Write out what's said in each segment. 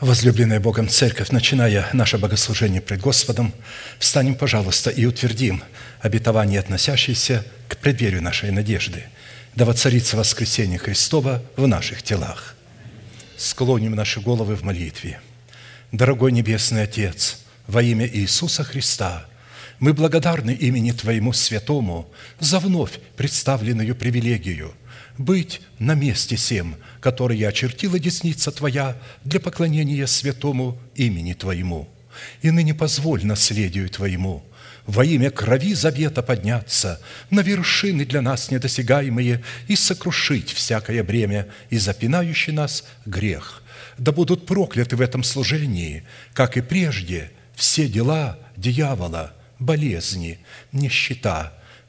Возлюбленная Богом Церковь, начиная наше богослужение пред Господом, встанем, пожалуйста, и утвердим обетование, относящееся к преддверию нашей надежды. Да воцарится воскресение Христова в наших телах. Склоним наши головы в молитве. Дорогой Небесный Отец, во имя Иисуса Христа, мы благодарны имени Твоему Святому за вновь представленную привилегию быть на месте всем – которые очертила десница Твоя для поклонения святому имени Твоему. И ныне позволь наследию Твоему во имя крови завета подняться на вершины для нас недосягаемые и сокрушить всякое бремя и запинающий нас грех. Да будут прокляты в этом служении, как и прежде, все дела дьявола, болезни, нищета,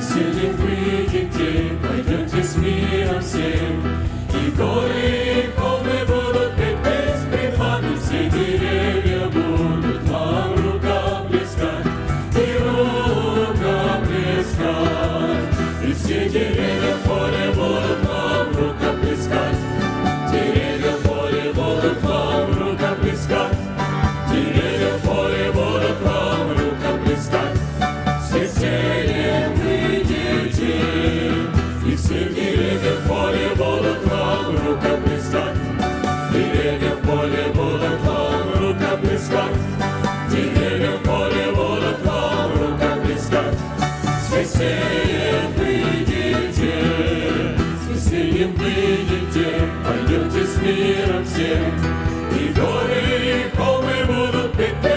Если выйдете, пойдете с миром всем, и горы подающий, веселье выйдете, с выйдете, пойдете с миром всем, и горы, и холмы будут петь.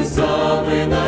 Ты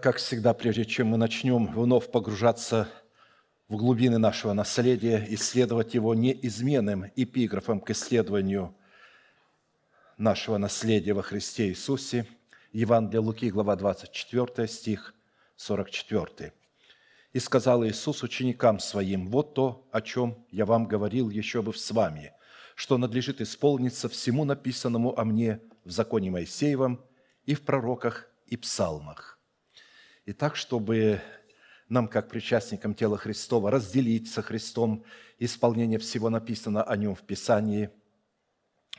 как всегда, прежде чем мы начнем вновь погружаться в глубины нашего наследия, исследовать его неизменным эпиграфом к исследованию нашего наследия во Христе Иисусе, Евангелие Луки, глава 24, стих 44. «И сказал Иисус ученикам Своим, вот то, о чем я вам говорил еще бы с вами, что надлежит исполниться всему написанному о мне в законе Моисеевом и в пророках и псалмах». И так, чтобы нам, как причастникам тела Христова, разделить со Христом исполнение всего написано о Нем в Писании,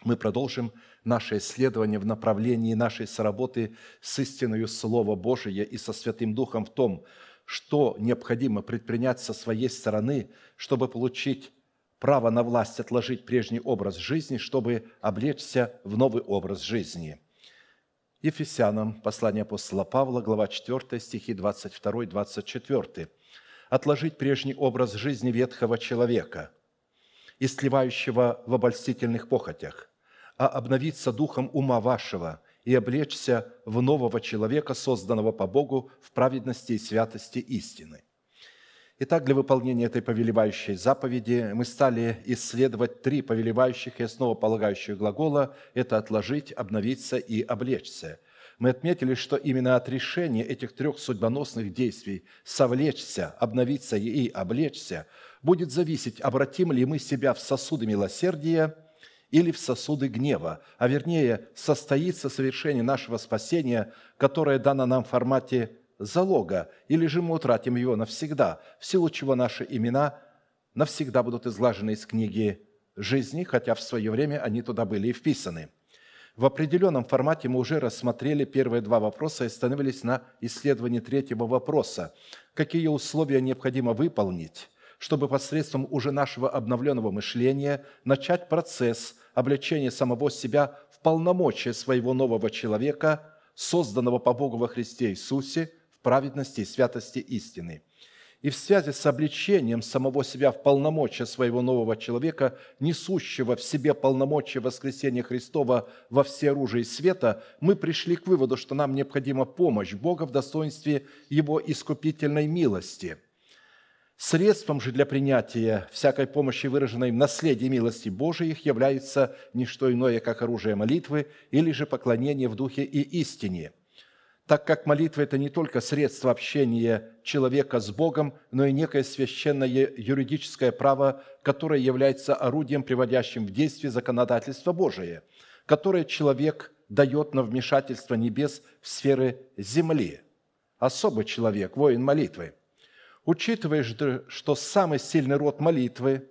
мы продолжим наше исследование в направлении нашей соработы с истиною Слова Божия и со Святым Духом в том, что необходимо предпринять со своей стороны, чтобы получить право на власть отложить прежний образ жизни, чтобы облечься в новый образ жизни – Ефесянам, послание апостола Павла, глава 4, стихи 22-24. «Отложить прежний образ жизни ветхого человека, истлевающего в обольстительных похотях, а обновиться духом ума вашего и облечься в нового человека, созданного по Богу в праведности и святости истины». Итак, для выполнения этой повелевающей заповеди мы стали исследовать три повелевающих и основополагающих глагола – это «отложить», «обновиться» и «облечься». Мы отметили, что именно от решения этих трех судьбоносных действий – «совлечься», «обновиться» и «облечься» – будет зависеть, обратим ли мы себя в сосуды милосердия или в сосуды гнева, а вернее, состоится совершение нашего спасения, которое дано нам в формате залога, или же мы утратим его навсегда, в силу чего наши имена навсегда будут изглажены из книги жизни, хотя в свое время они туда были и вписаны. В определенном формате мы уже рассмотрели первые два вопроса и остановились на исследовании третьего вопроса. Какие условия необходимо выполнить, чтобы посредством уже нашего обновленного мышления начать процесс обличения самого себя в полномочия своего нового человека, созданного по Богу во Христе Иисусе – праведности и святости истины. И в связи с обличением самого себя в полномочия своего нового человека, несущего в себе полномочия воскресения Христова во все оружие света, мы пришли к выводу, что нам необходима помощь Бога в достоинстве Его искупительной милости – Средством же для принятия всякой помощи, выраженной в наследии милости Божиих, является не что иное, как оружие молитвы или же поклонение в духе и истине – так как молитва – это не только средство общения человека с Богом, но и некое священное юридическое право, которое является орудием, приводящим в действие законодательство Божие, которое человек дает на вмешательство небес в сферы земли. Особый человек, воин молитвы. Учитывая, что самый сильный род молитвы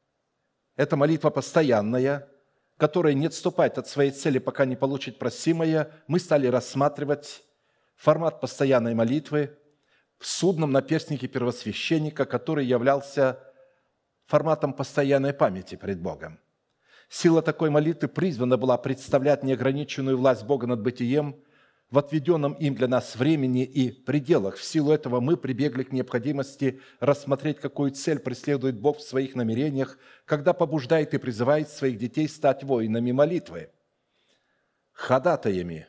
– это молитва постоянная – которая не отступает от своей цели, пока не получит просимое, мы стали рассматривать формат постоянной молитвы в судном наперстнике первосвященника, который являлся форматом постоянной памяти пред Богом. Сила такой молитвы призвана была представлять неограниченную власть Бога над бытием – в отведенном им для нас времени и пределах. В силу этого мы прибегли к необходимости рассмотреть, какую цель преследует Бог в своих намерениях, когда побуждает и призывает своих детей стать воинами молитвы, ходатаями,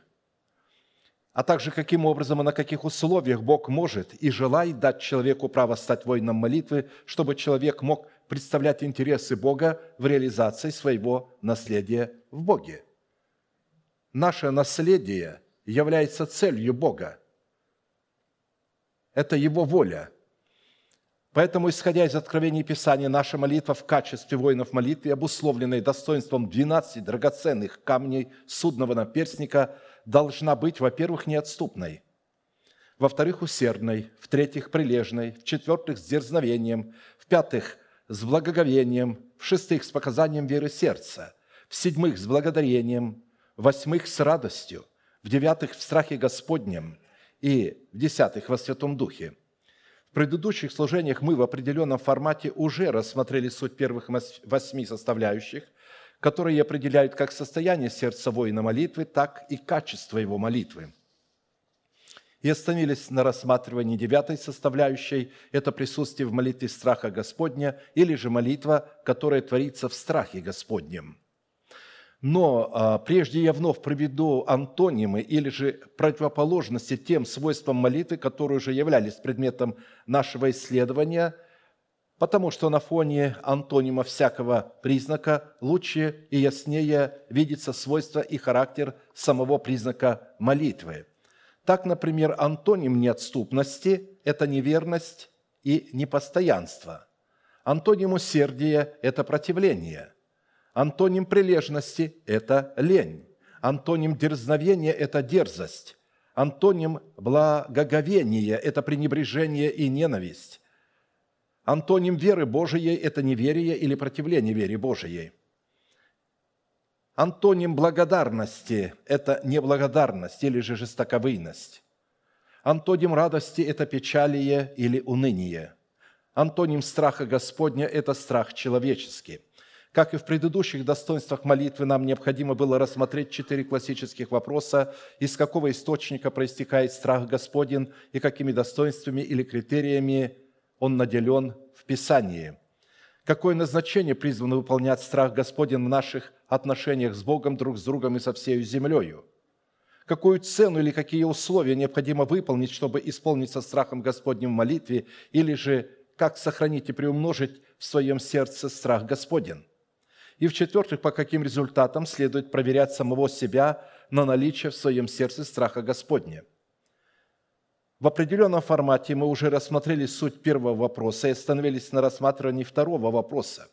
а также каким образом и на каких условиях Бог может и желает дать человеку право стать воином молитвы, чтобы человек мог представлять интересы Бога в реализации своего наследия в Боге. Наше наследие – является целью Бога. Это Его воля. Поэтому, исходя из откровений Писания, наша молитва в качестве воинов молитвы, обусловленной достоинством 12 драгоценных камней судного наперстника, должна быть, во-первых, неотступной. во-вторых, усердной, в-третьих, прилежной, в-четвертых, с дерзновением, в-пятых, с благоговением, в-шестых, с показанием веры сердца, в-седьмых, с благодарением, в-восьмых, с радостью, в-девятых, в страхе Господнем и в-десятых, во Святом Духе. В предыдущих служениях мы в определенном формате уже рассмотрели суть первых восьми составляющих, которые определяют как состояние сердца воина молитвы, так и качество его молитвы – и остановились на рассматривании девятой составляющей – это присутствие в молитве страха Господня или же молитва, которая творится в страхе Господнем. Но а, прежде я вновь приведу антонимы или же противоположности тем свойствам молитвы, которые уже являлись предметом нашего исследования, потому что на фоне антонима всякого признака лучше и яснее видится свойство и характер самого признака молитвы – так, например, антоним неотступности – это неверность и непостоянство. Антоним усердия – это противление. Антоним прилежности – это лень. Антоним дерзновения – это дерзость. Антоним благоговения – это пренебрежение и ненависть. Антоним веры Божией – это неверие или противление вере Божией. Антоним благодарности – это неблагодарность или же жестоковыйность. Антоним радости – это печалие или уныние. Антоним страха Господня – это страх человеческий. Как и в предыдущих достоинствах молитвы, нам необходимо было рассмотреть четыре классических вопроса, из какого источника проистекает страх Господень и какими достоинствами или критериями он наделен в Писании – какое назначение призвано выполнять страх Господень в наших отношениях с Богом, друг с другом и со всей землею. Какую цену или какие условия необходимо выполнить, чтобы исполнить со страхом Господним в молитве, или же как сохранить и приумножить в своем сердце страх Господень. И в-четвертых, по каким результатам следует проверять самого себя на наличие в своем сердце страха Господня – в определенном формате мы уже рассмотрели суть первого вопроса и остановились на рассматривании второго вопроса.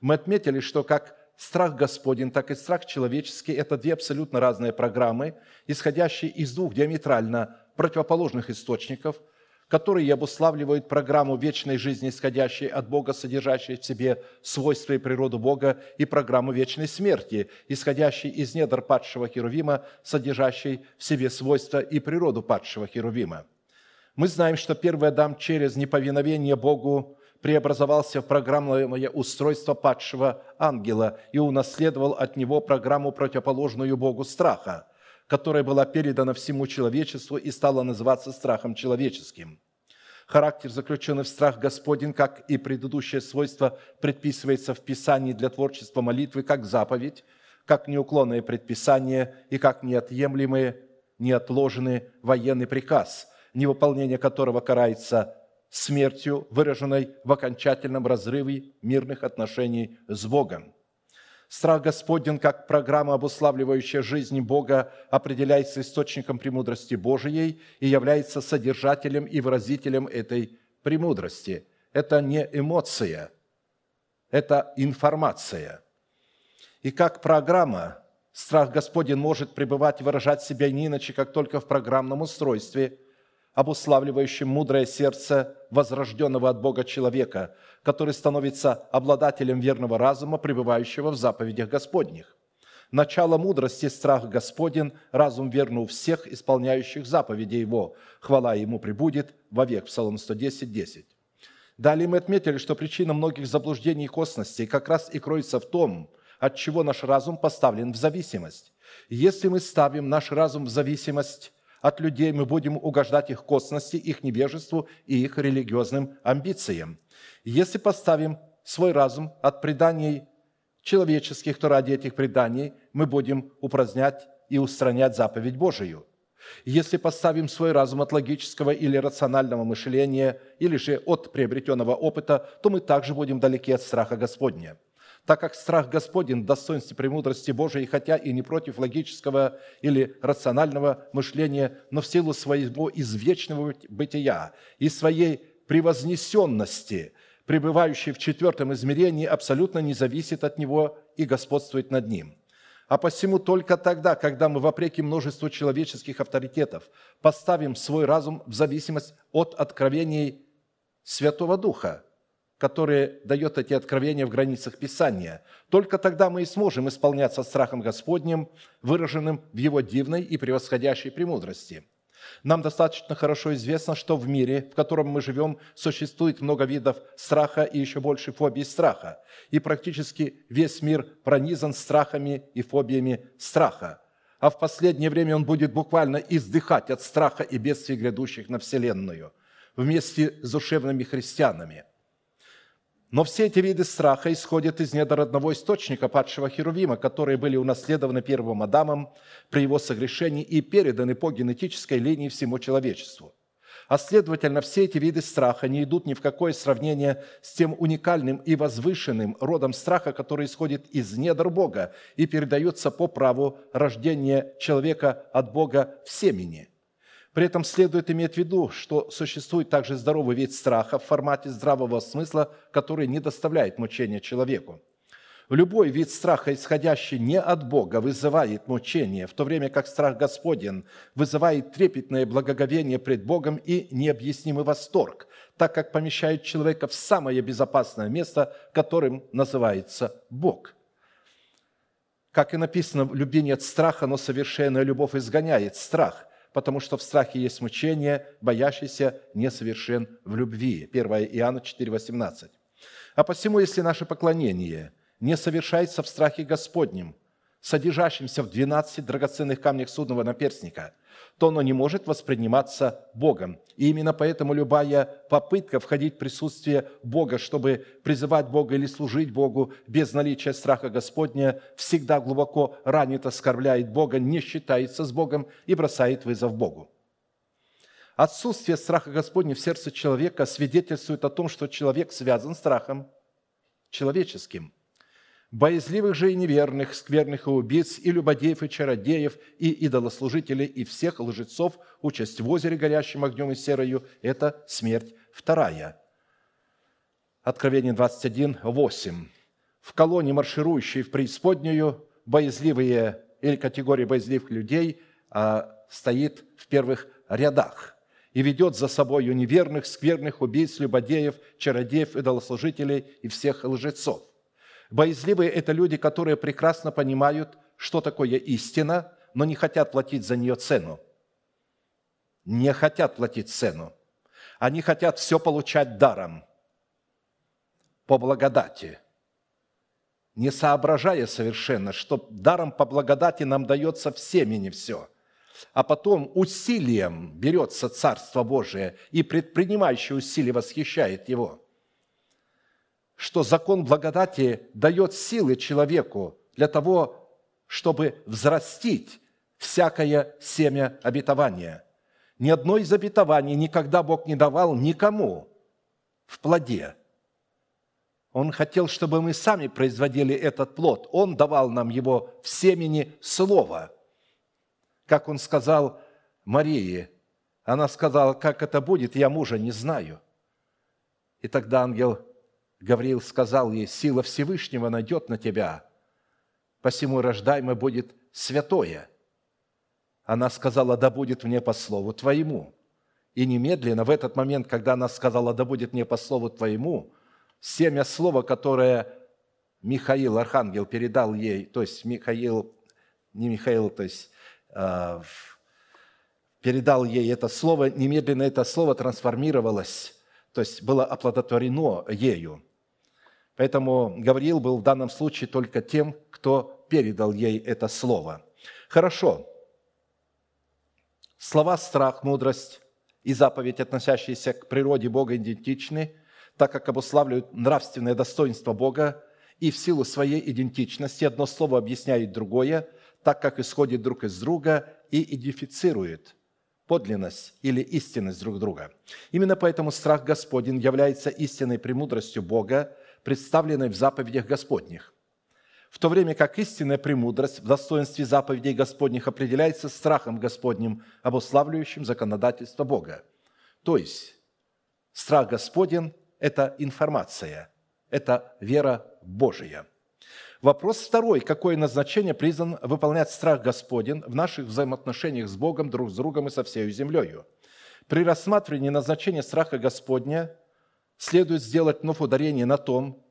Мы отметили, что как страх Господень, так и страх человеческий – это две абсолютно разные программы, исходящие из двух диаметрально противоположных источников, которые обуславливают программу вечной жизни, исходящей от Бога, содержащей в себе свойства и природу Бога, и программу вечной смерти, исходящей из недр падшего Херувима, содержащей в себе свойства и природу падшего Херувима – мы знаем, что первый Адам через неповиновение Богу преобразовался в программное устройство падшего ангела и унаследовал от него программу, противоположную Богу страха, которая была передана всему человечеству и стала называться страхом человеческим. Характер, заключенный в страх Господень, как и предыдущее свойство, предписывается в Писании для творчества молитвы как заповедь, как неуклонное предписание и как неотъемлемый, неотложенный военный приказ – невыполнение которого карается смертью, выраженной в окончательном разрыве мирных отношений с Богом. Страх Господень, как программа, обуславливающая жизнь Бога, определяется источником премудрости Божией и является содержателем и выразителем этой премудрости. Это не эмоция, это информация. И как программа, страх Господень может пребывать и выражать себя не иначе, как только в программном устройстве – обуславливающим мудрое сердце возрожденного от Бога человека, который становится обладателем верного разума, пребывающего в заповедях Господних. Начало мудрости – страх Господен, разум верный у всех, исполняющих заповеди Его. Хвала Ему прибудет вовек. Псалом 110, 10. Далее мы отметили, что причина многих заблуждений и косностей как раз и кроется в том, от чего наш разум поставлен в зависимость. Если мы ставим наш разум в зависимость от людей, мы будем угождать их косности, их невежеству и их религиозным амбициям. Если поставим свой разум от преданий человеческих, то ради этих преданий мы будем упразднять и устранять заповедь Божию. Если поставим свой разум от логического или рационального мышления, или же от приобретенного опыта, то мы также будем далеки от страха Господня – так как страх Господень достоинстве премудрости Божией, хотя и не против логического или рационального мышления, но в силу своего извечного бытия и своей превознесенности, пребывающей в четвертом измерении, абсолютно не зависит от него и господствует над ним. А посему только тогда, когда мы, вопреки множеству человеческих авторитетов, поставим свой разум в зависимость от откровений Святого Духа, который дает эти откровения в границах Писания, только тогда мы и сможем исполняться страхом Господним, выраженным в Его дивной и превосходящей премудрости – нам достаточно хорошо известно, что в мире, в котором мы живем, существует много видов страха и еще больше фобий страха. И практически весь мир пронизан страхами и фобиями страха. А в последнее время он будет буквально издыхать от страха и бедствий, грядущих на Вселенную, вместе с душевными христианами – но все эти виды страха исходят из недр одного источника падшего Херувима, которые были унаследованы первым Адамом при его согрешении и переданы по генетической линии всему человечеству. А следовательно, все эти виды страха не идут ни в какое сравнение с тем уникальным и возвышенным родом страха, который исходит из недр Бога и передается по праву рождения человека от Бога в семени – при этом следует иметь в виду, что существует также здоровый вид страха в формате здравого смысла, который не доставляет мучения человеку. Любой вид страха, исходящий не от Бога, вызывает мучение, в то время как страх Господен вызывает трепетное благоговение пред Богом и необъяснимый восторг, так как помещает человека в самое безопасное место, которым называется Бог. Как и написано, в любви нет страха, но совершенная любовь изгоняет страх потому что в страхе есть мучение, боящийся несовершен в любви. 1 Иоанна 4, 18. А посему, если наше поклонение не совершается в страхе Господнем, содержащемся в 12 драгоценных камнях судного наперстника – то оно не может восприниматься Богом. И именно поэтому любая попытка входить в присутствие Бога, чтобы призывать Бога или служить Богу без наличия страха Господня, всегда глубоко ранит, оскорбляет Бога, не считается с Богом и бросает вызов Богу. Отсутствие страха Господня в сердце человека свидетельствует о том, что человек связан страхом человеческим – боязливых же и неверных, скверных и убийц, и любодеев, и чародеев, и идолослужителей, и всех лжецов, участь в озере, горящим огнем и серою – это смерть вторая. Откровение 21, 8. В колонне, марширующей в преисподнюю, боязливые или категория боязливых людей а, стоит в первых рядах и ведет за собой неверных, скверных, убийц, любодеев, чародеев, идолослужителей и всех лжецов. Боязливые – это люди, которые прекрасно понимают, что такое истина, но не хотят платить за нее цену. Не хотят платить цену. Они хотят все получать даром, по благодати, не соображая совершенно, что даром по благодати нам дается всеми не все – а потом усилием берется Царство Божие, и предпринимающий усилие восхищает его что закон благодати дает силы человеку для того, чтобы взрастить всякое семя обетования. Ни одно из обетований никогда Бог не давал никому в плоде. Он хотел, чтобы мы сами производили этот плод. Он давал нам его в семени слова. Как он сказал Марии, она сказала, как это будет, я мужа не знаю. И тогда ангел Гавриил сказал ей, сила Всевышнего найдет на тебя, посему рождаемо будет святое. Она сказала, да будет мне по слову твоему. И немедленно, в этот момент, когда она сказала, да будет мне по слову твоему, семя слова, которое Михаил, архангел, передал ей, то есть Михаил, не Михаил, то есть э, передал ей это слово, немедленно это слово трансформировалось, то есть было оплодотворено ею – Поэтому Гавриил был в данном случае только тем, кто передал ей это слово. Хорошо. Слова «страх», «мудрость» и заповедь, относящиеся к природе Бога, идентичны, так как обуславливают нравственное достоинство Бога, и в силу своей идентичности одно слово объясняет другое, так как исходит друг из друга и идентифицирует подлинность или истинность друг друга. Именно поэтому страх Господень является истинной премудростью Бога, представленной в заповедях Господних. В то время как истинная премудрость в достоинстве заповедей Господних определяется страхом Господним, обуславливающим законодательство Бога. То есть страх Господен – это информация, это вера Божия. Вопрос второй. Какое назначение призван выполнять страх Господень в наших взаимоотношениях с Богом, друг с другом и со всей землею? При рассматривании назначения страха Господня следует сделать вновь ударение на том,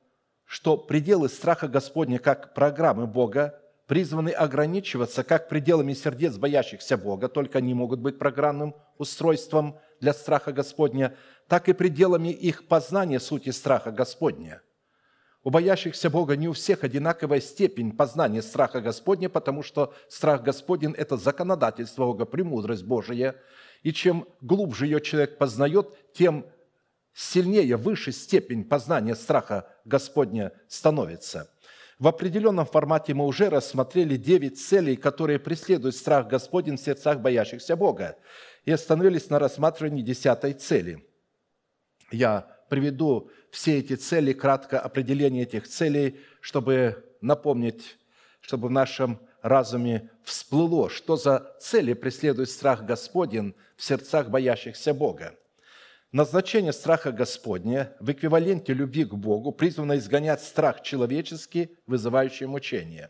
что пределы страха Господня как программы Бога призваны ограничиваться как пределами сердец боящихся Бога, только они могут быть программным устройством для страха Господня, так и пределами их познания сути страха Господня. У боящихся Бога не у всех одинаковая степень познания страха Господня, потому что страх Господень – это законодательство Бога, премудрость Божия. И чем глубже ее человек познает, тем сильнее, выше степень познания страха Господня становится – в определенном формате мы уже рассмотрели девять целей, которые преследуют страх Господень в сердцах боящихся Бога, и остановились на рассматривании десятой цели. Я приведу все эти цели, кратко определение этих целей, чтобы напомнить, чтобы в нашем разуме всплыло, что за цели преследует страх Господень в сердцах боящихся Бога. Назначение страха Господня в эквиваленте любви к Богу призвано изгонять страх человеческий, вызывающий мучение.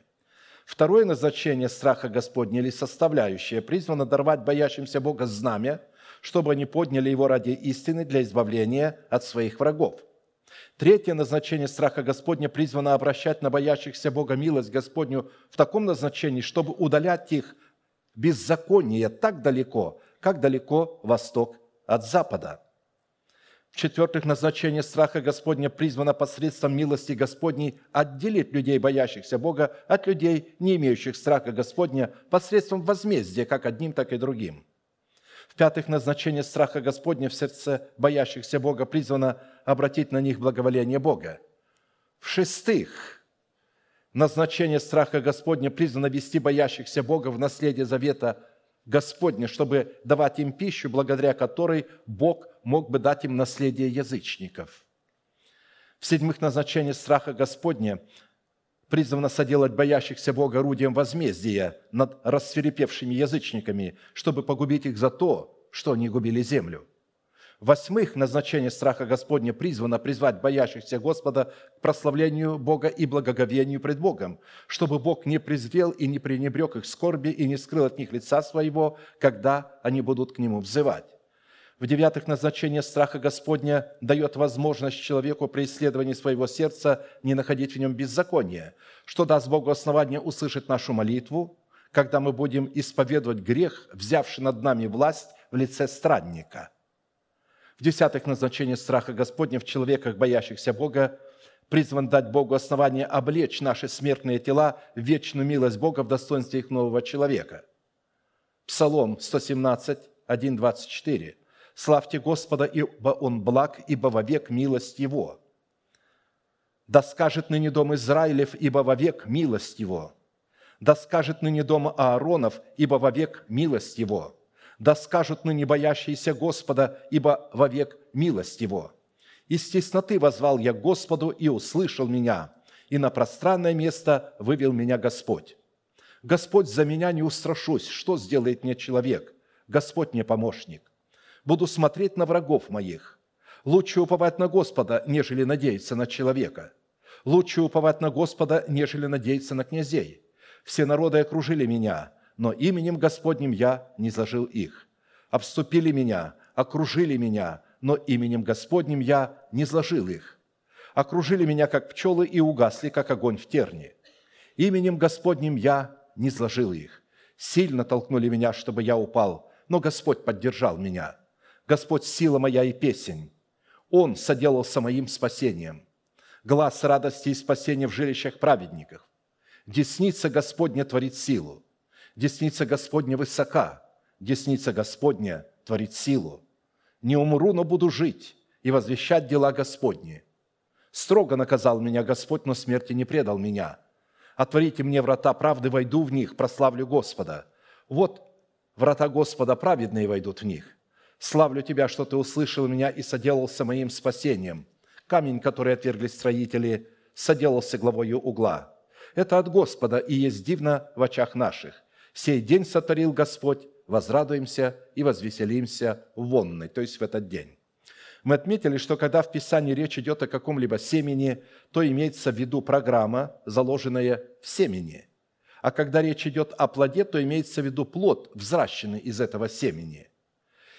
Второе назначение страха Господня или составляющее призвано даровать боящимся Бога знамя, чтобы они подняли его ради истины для избавления от своих врагов. Третье назначение страха Господня призвано обращать на боящихся Бога милость Господню в таком назначении, чтобы удалять их беззаконие так далеко, как далеко восток от запада – в-четвертых, назначение страха Господня призвано посредством милости Господней отделить людей, боящихся Бога, от людей, не имеющих страха Господня, посредством возмездия как одним, так и другим. В-пятых, назначение страха Господня в сердце боящихся Бога призвано обратить на них благоволение Бога. В-шестых, назначение страха Господня призвано вести боящихся Бога в наследие завета Господня, чтобы давать им пищу, благодаря которой Бог мог бы дать им наследие язычников. В-седьмых, назначение страха Господня призвано соделать боящихся Бога орудием возмездия над рассверепевшими язычниками, чтобы погубить их за то, что они губили землю – Восьмых, назначение страха Господня призвано призвать боящихся Господа к прославлению Бога и благоговению пред Богом, чтобы Бог не презрел и не пренебрег их скорби и не скрыл от них лица своего, когда они будут к Нему взывать. В девятых, назначение страха Господня дает возможность человеку при исследовании своего сердца не находить в нем беззакония, что даст Богу основание услышать нашу молитву, когда мы будем исповедовать грех, взявший над нами власть в лице странника – в десятых назначение страха Господня в человеках, боящихся Бога, призван дать Богу основание облечь наши смертные тела в вечную милость Бога в достоинстве их нового человека. Псалом 117, 1, 24. «Славьте Господа, ибо Он благ, ибо вовек милость Его». «Да скажет ныне дом Израилев, ибо вовек милость Его». «Да скажет ныне дом Ааронов, ибо вовек милость Его» да скажут ныне боящиеся Господа, ибо вовек милость Его. Из тесноты возвал я Господу, и услышал меня, и на пространное место вывел меня Господь. Господь, за меня не устрашусь, что сделает мне человек? Господь мне помощник. Буду смотреть на врагов моих. Лучше уповать на Господа, нежели надеяться на человека. Лучше уповать на Господа, нежели надеяться на князей. Все народы окружили меня, но именем Господним я не зажил их. Обступили меня, окружили меня, но именем Господним я не зложил их. Окружили меня, как пчелы, и угасли, как огонь в терне. Именем Господним я не зложил их. Сильно толкнули меня, чтобы я упал, но Господь поддержал меня. Господь – сила моя и песень. Он соделался моим спасением. Глаз радости и спасения в жилищах праведников. Десница Господня творит силу. Десница Господня высока, десница Господня творит силу. Не умру, но буду жить и возвещать дела Господни. Строго наказал меня Господь, но смерти не предал меня. Отворите мне врата правды, войду в них, прославлю Господа. Вот врата Господа праведные войдут в них. Славлю Тебя, что Ты услышал меня и соделался моим спасением. Камень, который отвергли строители, соделался главою угла. Это от Господа и есть дивно в очах наших сей день сотворил Господь, возрадуемся и возвеселимся в вонной, то есть в этот день. Мы отметили, что когда в Писании речь идет о каком-либо семени, то имеется в виду программа, заложенная в семени. А когда речь идет о плоде, то имеется в виду плод, взращенный из этого семени.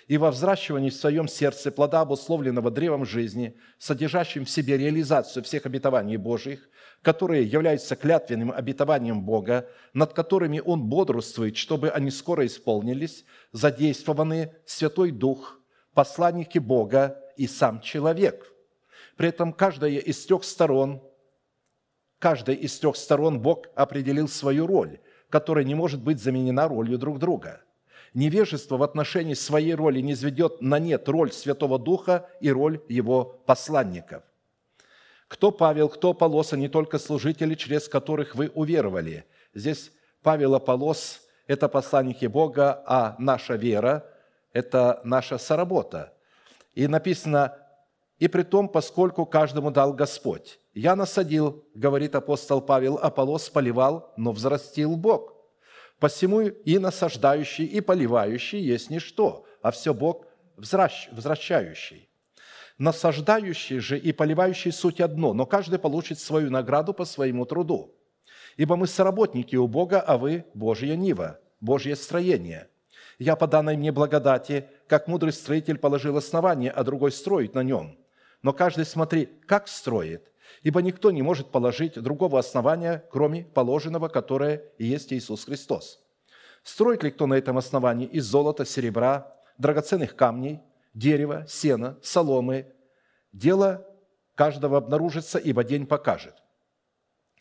И во взращивании в своем сердце плода, обусловленного древом жизни, содержащим в себе реализацию всех обетований Божьих, которые являются клятвенным обетованием Бога, над которыми Он бодрствует, чтобы они скоро исполнились, задействованы Святой Дух, посланники Бога и сам человек. При этом каждая из трех сторон, каждая из трех сторон Бог определил свою роль, которая не может быть заменена ролью друг друга. Невежество в отношении своей роли не изведет на нет роль Святого Духа и роль Его посланников. Кто Павел, кто Аполос, а не только служители, через которых вы уверовали. Здесь Павел Аполос – это посланники Бога, а наша вера – это наша соработа. И написано, «И при том, поскольку каждому дал Господь». «Я насадил, – говорит апостол Павел, – Аполос поливал, но взрастил Бог». Посему и насаждающий, и поливающий есть ничто, а все Бог возвращающий. Насаждающий же и поливающий суть одно, но каждый получит свою награду по своему труду. Ибо мы соработники у Бога, а вы – Божья нива, Божье строение. Я по данной мне благодати, как мудрый строитель положил основание, а другой строит на нем. Но каждый смотри, как строит, ибо никто не может положить другого основания, кроме положенного, которое и есть Иисус Христос. Строит ли кто на этом основании из золота, серебра, драгоценных камней, дерева, сена, соломы. Дело каждого обнаружится, ибо день покажет.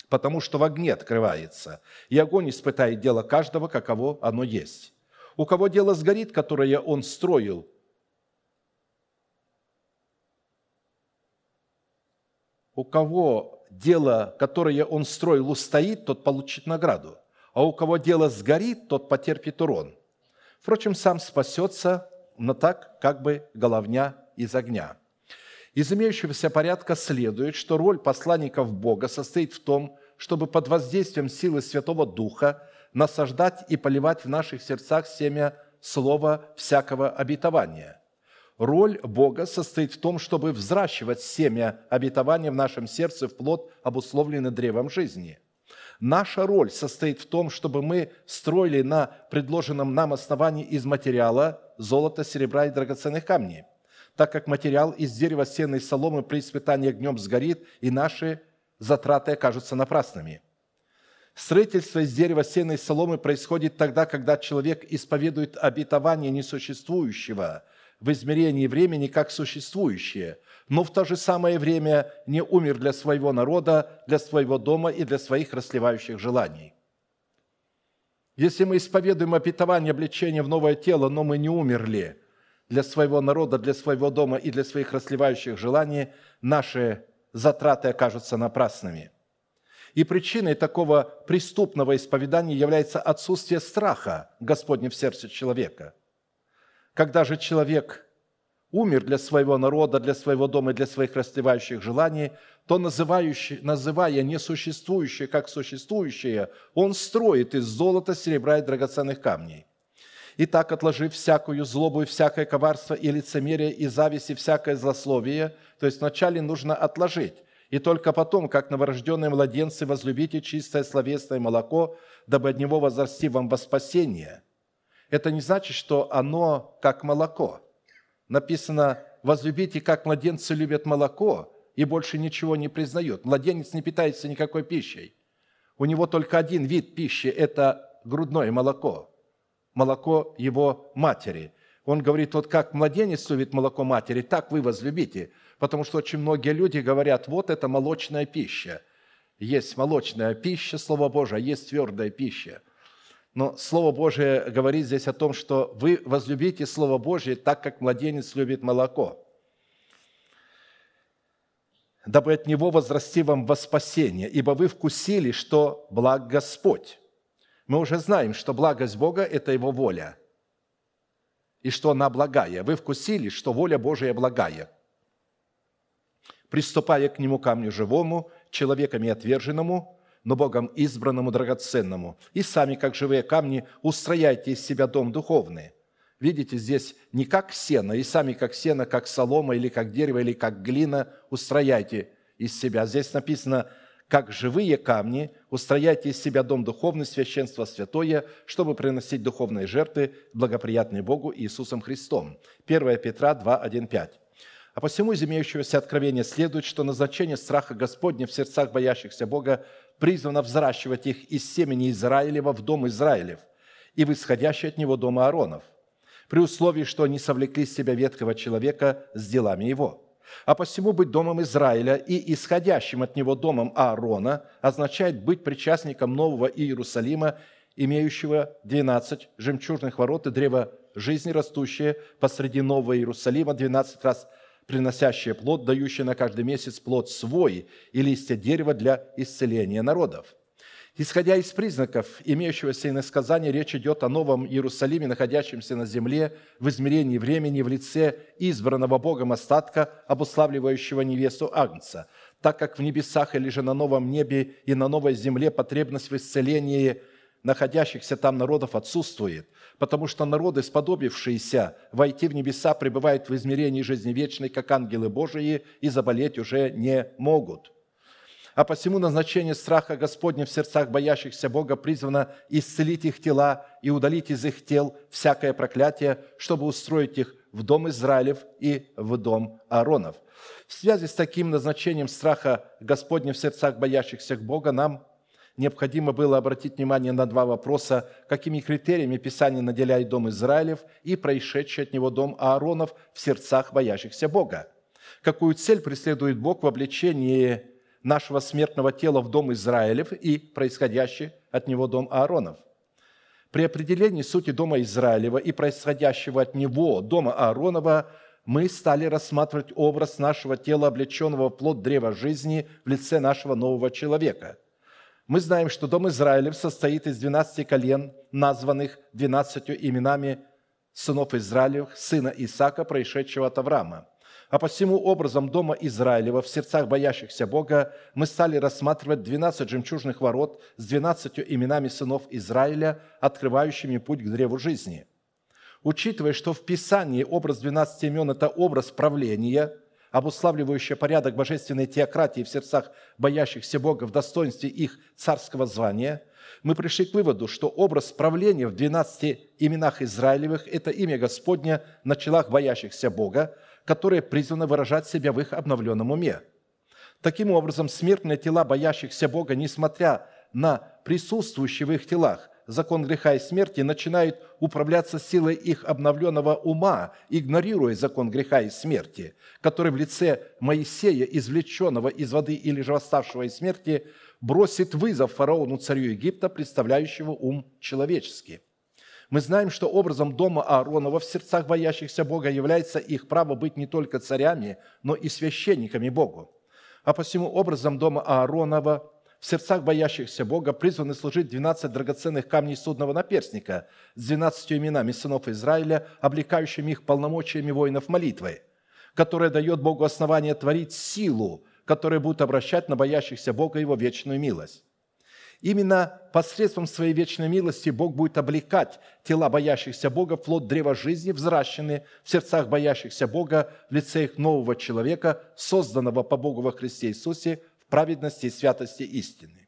Потому что в огне открывается, и огонь испытает дело каждого, каково оно есть. У кого дело сгорит, которое он строил, у кого дело, которое он строил, устоит, тот получит награду. А у кого дело сгорит, тот потерпит урон. Впрочем, сам спасется, но так, как бы головня из огня. Из имеющегося порядка следует, что роль посланников Бога состоит в том, чтобы под воздействием силы Святого Духа насаждать и поливать в наших сердцах семя слова всякого обетования. Роль Бога состоит в том, чтобы взращивать семя обетования в нашем сердце в плод, обусловленный древом жизни – Наша роль состоит в том, чтобы мы строили на предложенном нам основании из материала золота, серебра и драгоценных камней, так как материал из дерева, сена и соломы при испытании огнем сгорит, и наши затраты окажутся напрасными. Строительство из дерева, сена и соломы происходит тогда, когда человек исповедует обетование несуществующего в измерении времени как существующее, но в то же самое время не умер для своего народа, для своего дома и для своих расливающих желаний. Если мы исповедуем обетование обличения в новое тело, но мы не умерли для своего народа, для своего дома и для своих расливающих желаний, наши затраты окажутся напрасными. И причиной такого преступного исповедания является отсутствие страха Господня в сердце человека. Когда же человек умер для своего народа, для своего дома и для своих расслевающих желаний, то, называющий, называя несуществующее как существующее, он строит из золота, серебра и драгоценных камней. Итак, отложив всякую злобу и всякое коварство и лицемерие, и зависть, и всякое злословие, то есть вначале нужно отложить, и только потом, как новорожденные младенцы, возлюбите чистое словесное молоко, дабы от него возрасти вам во спасение. Это не значит, что оно как молоко – написано, возлюбите, как младенцы любят молоко, и больше ничего не признают. Младенец не питается никакой пищей. У него только один вид пищи – это грудное молоко, молоко его матери. Он говорит, вот как младенец любит молоко матери, так вы возлюбите. Потому что очень многие люди говорят, вот это молочная пища. Есть молочная пища, Слово Божие, есть твердая пища. Но Слово Божие говорит здесь о том, что вы возлюбите Слово Божие так, как младенец любит молоко, дабы от него возрасти вам во спасение, ибо вы вкусили, что благ Господь. Мы уже знаем, что благость Бога – это Его воля, и что она благая. Вы вкусили, что воля Божия благая. Приступая к Нему камню живому, человеками отверженному – но Богом избранному драгоценному. И сами, как живые камни, устрояйте из себя дом духовный, видите, здесь не как сено, и сами как сено, как солома, или как дерево, или как глина устрояйте из себя. Здесь написано, как живые камни, устрояйте из себя дом духовный, священство святое, чтобы приносить духовные жертвы, благоприятные Богу Иисусом Христом. 1 Петра 2, 1, 5. А посему из имеющегося откровения следует, что назначение страха Господня в сердцах боящихся Бога призвано взращивать их из семени Израилева в дом Израилев и в исходящий от него дом Ааронов, при условии, что они совлекли с себя ветхого человека с делами его. А посему быть домом Израиля и исходящим от него домом Аарона означает быть причастником нового Иерусалима, имеющего 12 жемчужных ворот и древо жизни, растущее посреди нового Иерусалима, 12 раз приносящее плод, дающее на каждый месяц плод свой и листья дерева для исцеления народов. Исходя из признаков имеющегося иносказания, речь идет о новом Иерусалиме, находящемся на земле в измерении времени в лице избранного Богом остатка, обуславливающего невесту Агнца, так как в небесах или же на новом небе и на новой земле потребность в исцелении находящихся там народов отсутствует, потому что народы, сподобившиеся войти в небеса, пребывают в измерении жизни вечной, как ангелы Божии, и заболеть уже не могут. А посему назначение страха Господня в сердцах боящихся Бога призвано исцелить их тела и удалить из их тел всякое проклятие, чтобы устроить их в дом Израилев и в дом Ааронов. В связи с таким назначением страха Господня в сердцах боящихся Бога нам необходимо было обратить внимание на два вопроса, какими критериями Писание наделяет дом Израилев и происшедший от него дом Ааронов в сердцах боящихся Бога. Какую цель преследует Бог в обличении нашего смертного тела в дом Израилев и происходящий от него дом Ааронов? При определении сути дома Израилева и происходящего от него дома Ааронова мы стали рассматривать образ нашего тела, облеченного в плод древа жизни в лице нашего нового человека – мы знаем, что дом Израилев состоит из 12 колен, названных 12 именами сынов Израилевых, сына Исаака, происшедшего от Авраама. А по всему образом дома Израилева в сердцах боящихся Бога мы стали рассматривать 12 жемчужных ворот с 12 именами сынов Израиля, открывающими путь к древу жизни. Учитывая, что в Писании образ 12 имен – это образ правления – обуславливающая порядок божественной теократии в сердцах боящихся Бога в достоинстве их царского звания, мы пришли к выводу, что образ правления в 12 именах Израилевых – это имя Господня на челах боящихся Бога, которое призвано выражать себя в их обновленном уме. Таким образом, смертные тела боящихся Бога, несмотря на присутствующие в их телах закон греха и смерти, начинают управляться силой их обновленного ума, игнорируя закон греха и смерти, который в лице Моисея, извлеченного из воды или же восставшего из смерти, бросит вызов фараону, царю Египта, представляющего ум человеческий. Мы знаем, что образом дома Ааронова в сердцах боящихся Бога является их право быть не только царями, но и священниками Богу. А посему образом дома Ааронова в сердцах боящихся Бога призваны служить 12 драгоценных камней судного наперстника с 12 именами сынов Израиля, облекающими их полномочиями воинов молитвы, которая дает Богу основание творить силу, которая будет обращать на боящихся Бога его вечную милость. Именно посредством своей вечной милости Бог будет облекать тела боящихся Бога плод древа жизни, взращенные в сердцах боящихся Бога в лице их нового человека, созданного по Богу во Христе Иисусе праведности и святости истины.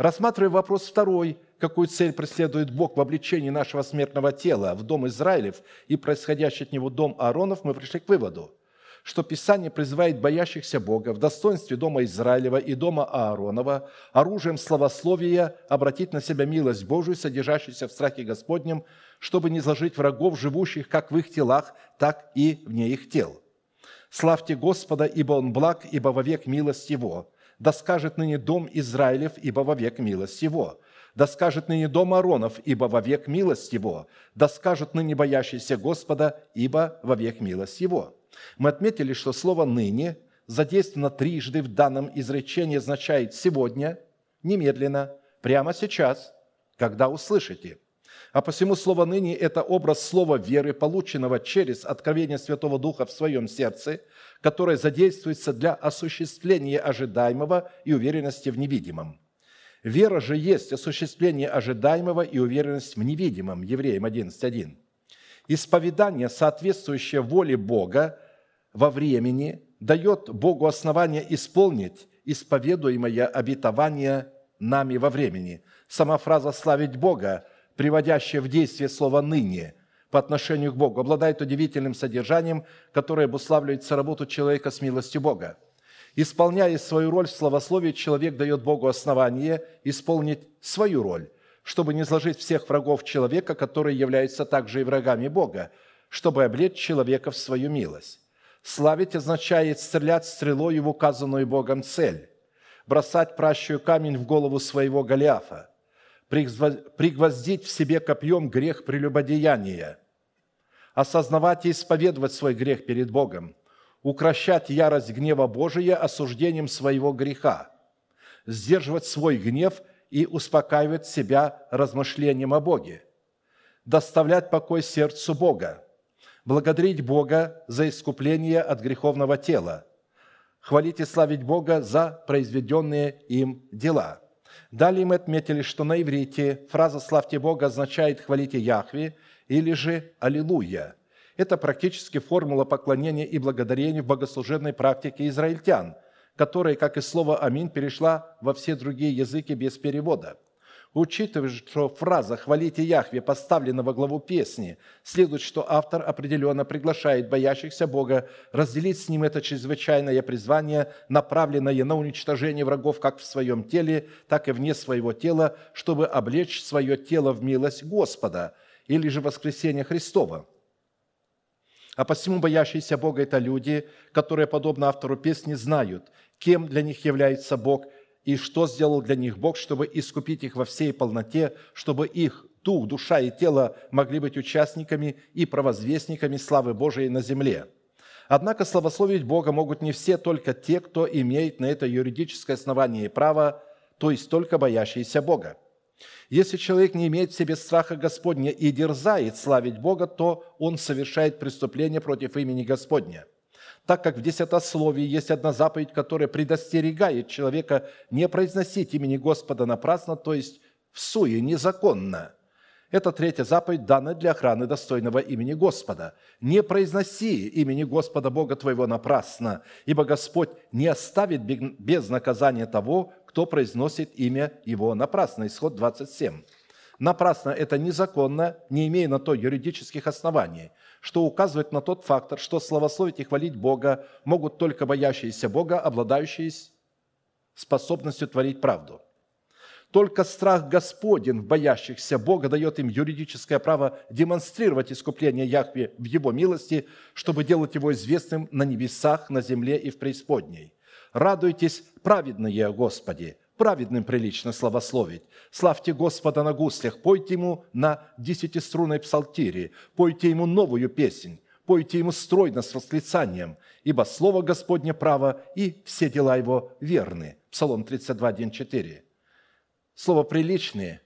Рассматривая вопрос второй, какую цель преследует Бог в обличении нашего смертного тела в дом Израилев и происходящий от него дом Ааронов, мы пришли к выводу, что Писание призывает боящихся Бога в достоинстве дома Израилева и дома Ааронова оружием славословия обратить на себя милость Божию, содержащуюся в страхе Господнем, чтобы не зложить врагов, живущих как в их телах, так и вне их тел. Славьте Господа, ибо Он благ, ибо вовек милость Его да скажет ныне дом Израилев, ибо вовек милость его. Да скажет ныне дом Аронов, ибо вовек милость его. Да скажут ныне боящиеся Господа, ибо вовек милость его». Мы отметили, что слово «ныне» задействовано трижды в данном изречении, означает «сегодня», «немедленно», «прямо сейчас», «когда услышите». А посему слово «ныне» – это образ слова веры, полученного через откровение Святого Духа в своем сердце, которое задействуется для осуществления ожидаемого и уверенности в невидимом. Вера же есть осуществление ожидаемого и уверенность в невидимом. Евреям 11.1. Исповедание, соответствующее воле Бога во времени, дает Богу основание исполнить исповедуемое обетование нами во времени. Сама фраза «славить Бога», приводящая в действие слово «ныне», по отношению к Богу, обладает удивительным содержанием, которое обуславливается работу человека с милостью Бога. Исполняя свою роль в словословии, человек дает Богу основание исполнить свою роль, чтобы не сложить всех врагов человека, которые являются также и врагами Бога, чтобы облечь человека в свою милость. Славить означает стрелять стрелой в указанную Богом цель, бросать пращую камень в голову своего Голиафа, пригвоздить в себе копьем грех прелюбодеяния, осознавать и исповедовать свой грех перед Богом, укращать ярость гнева Божия осуждением своего греха, сдерживать свой гнев и успокаивать себя размышлением о Боге, доставлять покой сердцу Бога, благодарить Бога за искупление от греховного тела, хвалить и славить Бога за произведенные им дела. Далее мы отметили, что на иврите фраза «славьте Бога» означает «хвалите Яхве» или же «Аллилуйя». Это практически формула поклонения и благодарения в богослужебной практике израильтян, которая, как и слово «Аминь», перешла во все другие языки без перевода – Учитывая, что фраза «хвалите Яхве» поставлена во главу песни, следует, что автор определенно приглашает боящихся Бога разделить с ним это чрезвычайное призвание, направленное на уничтожение врагов как в своем теле, так и вне своего тела, чтобы облечь свое тело в милость Господа или же воскресение Христова. А посему боящиеся Бога – это люди, которые, подобно автору песни, знают, кем для них является Бог – и что сделал для них Бог, чтобы искупить их во всей полноте, чтобы их дух, душа и тело могли быть участниками и провозвестниками славы Божией на земле. Однако славословить Бога могут не все, только те, кто имеет на это юридическое основание и право, то есть только боящиеся Бога. Если человек не имеет в себе страха Господня и дерзает славить Бога, то он совершает преступление против имени Господня – так как в десятословии есть одна заповедь, которая предостерегает человека не произносить имени Господа напрасно, то есть в суе, незаконно. Это третья заповедь, данная для охраны достойного имени Господа. «Не произноси имени Господа Бога твоего напрасно, ибо Господь не оставит без наказания того, кто произносит имя Его напрасно». Исход 27. Напрасно – это незаконно, не имея на то юридических оснований – что указывает на тот фактор, что славословить и хвалить Бога могут только боящиеся Бога, обладающие способностью творить правду. Только страх Господен в боящихся Бога дает им юридическое право демонстрировать искупление Яхве в Его милости, чтобы делать Его известным на небесах, на земле и в преисподней. Радуйтесь, праведные Господи, праведным прилично славословить. Славьте Господа на гуслях, пойте Ему на десятиструнной псалтире, пойте Ему новую песнь, пойте Ему стройно с восклицанием, ибо Слово Господне право и все дела Его верны. Псалом 32, 1, 4. Слово «приличные»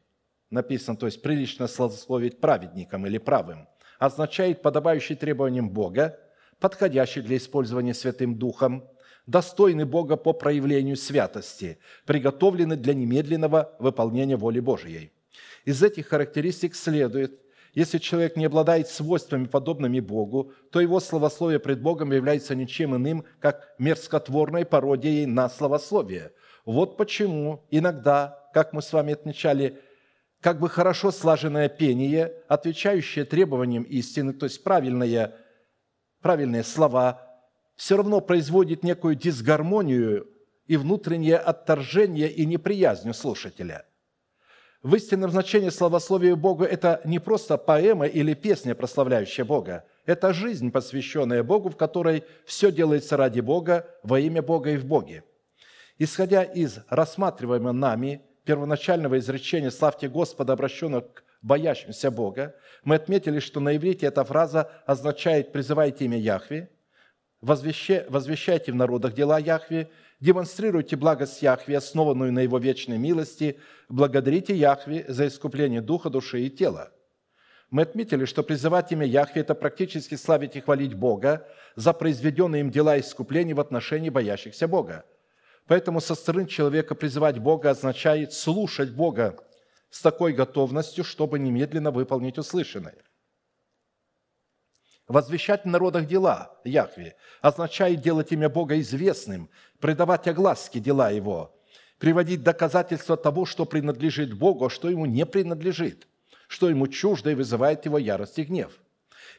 написано, то есть прилично славословить праведникам или правым, означает подобающий требованиям Бога, подходящий для использования Святым Духом – достойны Бога по проявлению святости, приготовлены для немедленного выполнения воли Божией. Из этих характеристик следует, если человек не обладает свойствами, подобными Богу, то его словословие пред Богом является ничем иным, как мерзкотворной пародией на словословие. Вот почему иногда, как мы с вами отмечали, как бы хорошо слаженное пение, отвечающее требованиям истины, то есть правильные, правильные слова, все равно производит некую дисгармонию и внутреннее отторжение и неприязнь у слушателя. В истинном значении славословия Богу это не просто поэма или песня, прославляющая Бога. Это жизнь, посвященная Богу, в которой все делается ради Бога, во имя Бога и в Боге. Исходя из рассматриваемого нами первоначального изречения «Славьте Господа», обращенного к боящимся Бога, мы отметили, что на иврите эта фраза означает «призывайте имя Яхве», возвещайте в народах дела Яхве, демонстрируйте благость Яхве, основанную на Его вечной милости, благодарите Яхве за искупление духа, души и тела. Мы отметили, что призывать имя Яхве – это практически славить и хвалить Бога за произведенные им дела искупления в отношении боящихся Бога. Поэтому со стороны человека призывать Бога означает слушать Бога с такой готовностью, чтобы немедленно выполнить услышанное – Возвещать в народах дела Яхве означает делать имя Бога известным, придавать огласке дела Его, приводить доказательства того, что принадлежит Богу, а что Ему не принадлежит, что Ему чуждо и вызывает Его ярость и гнев.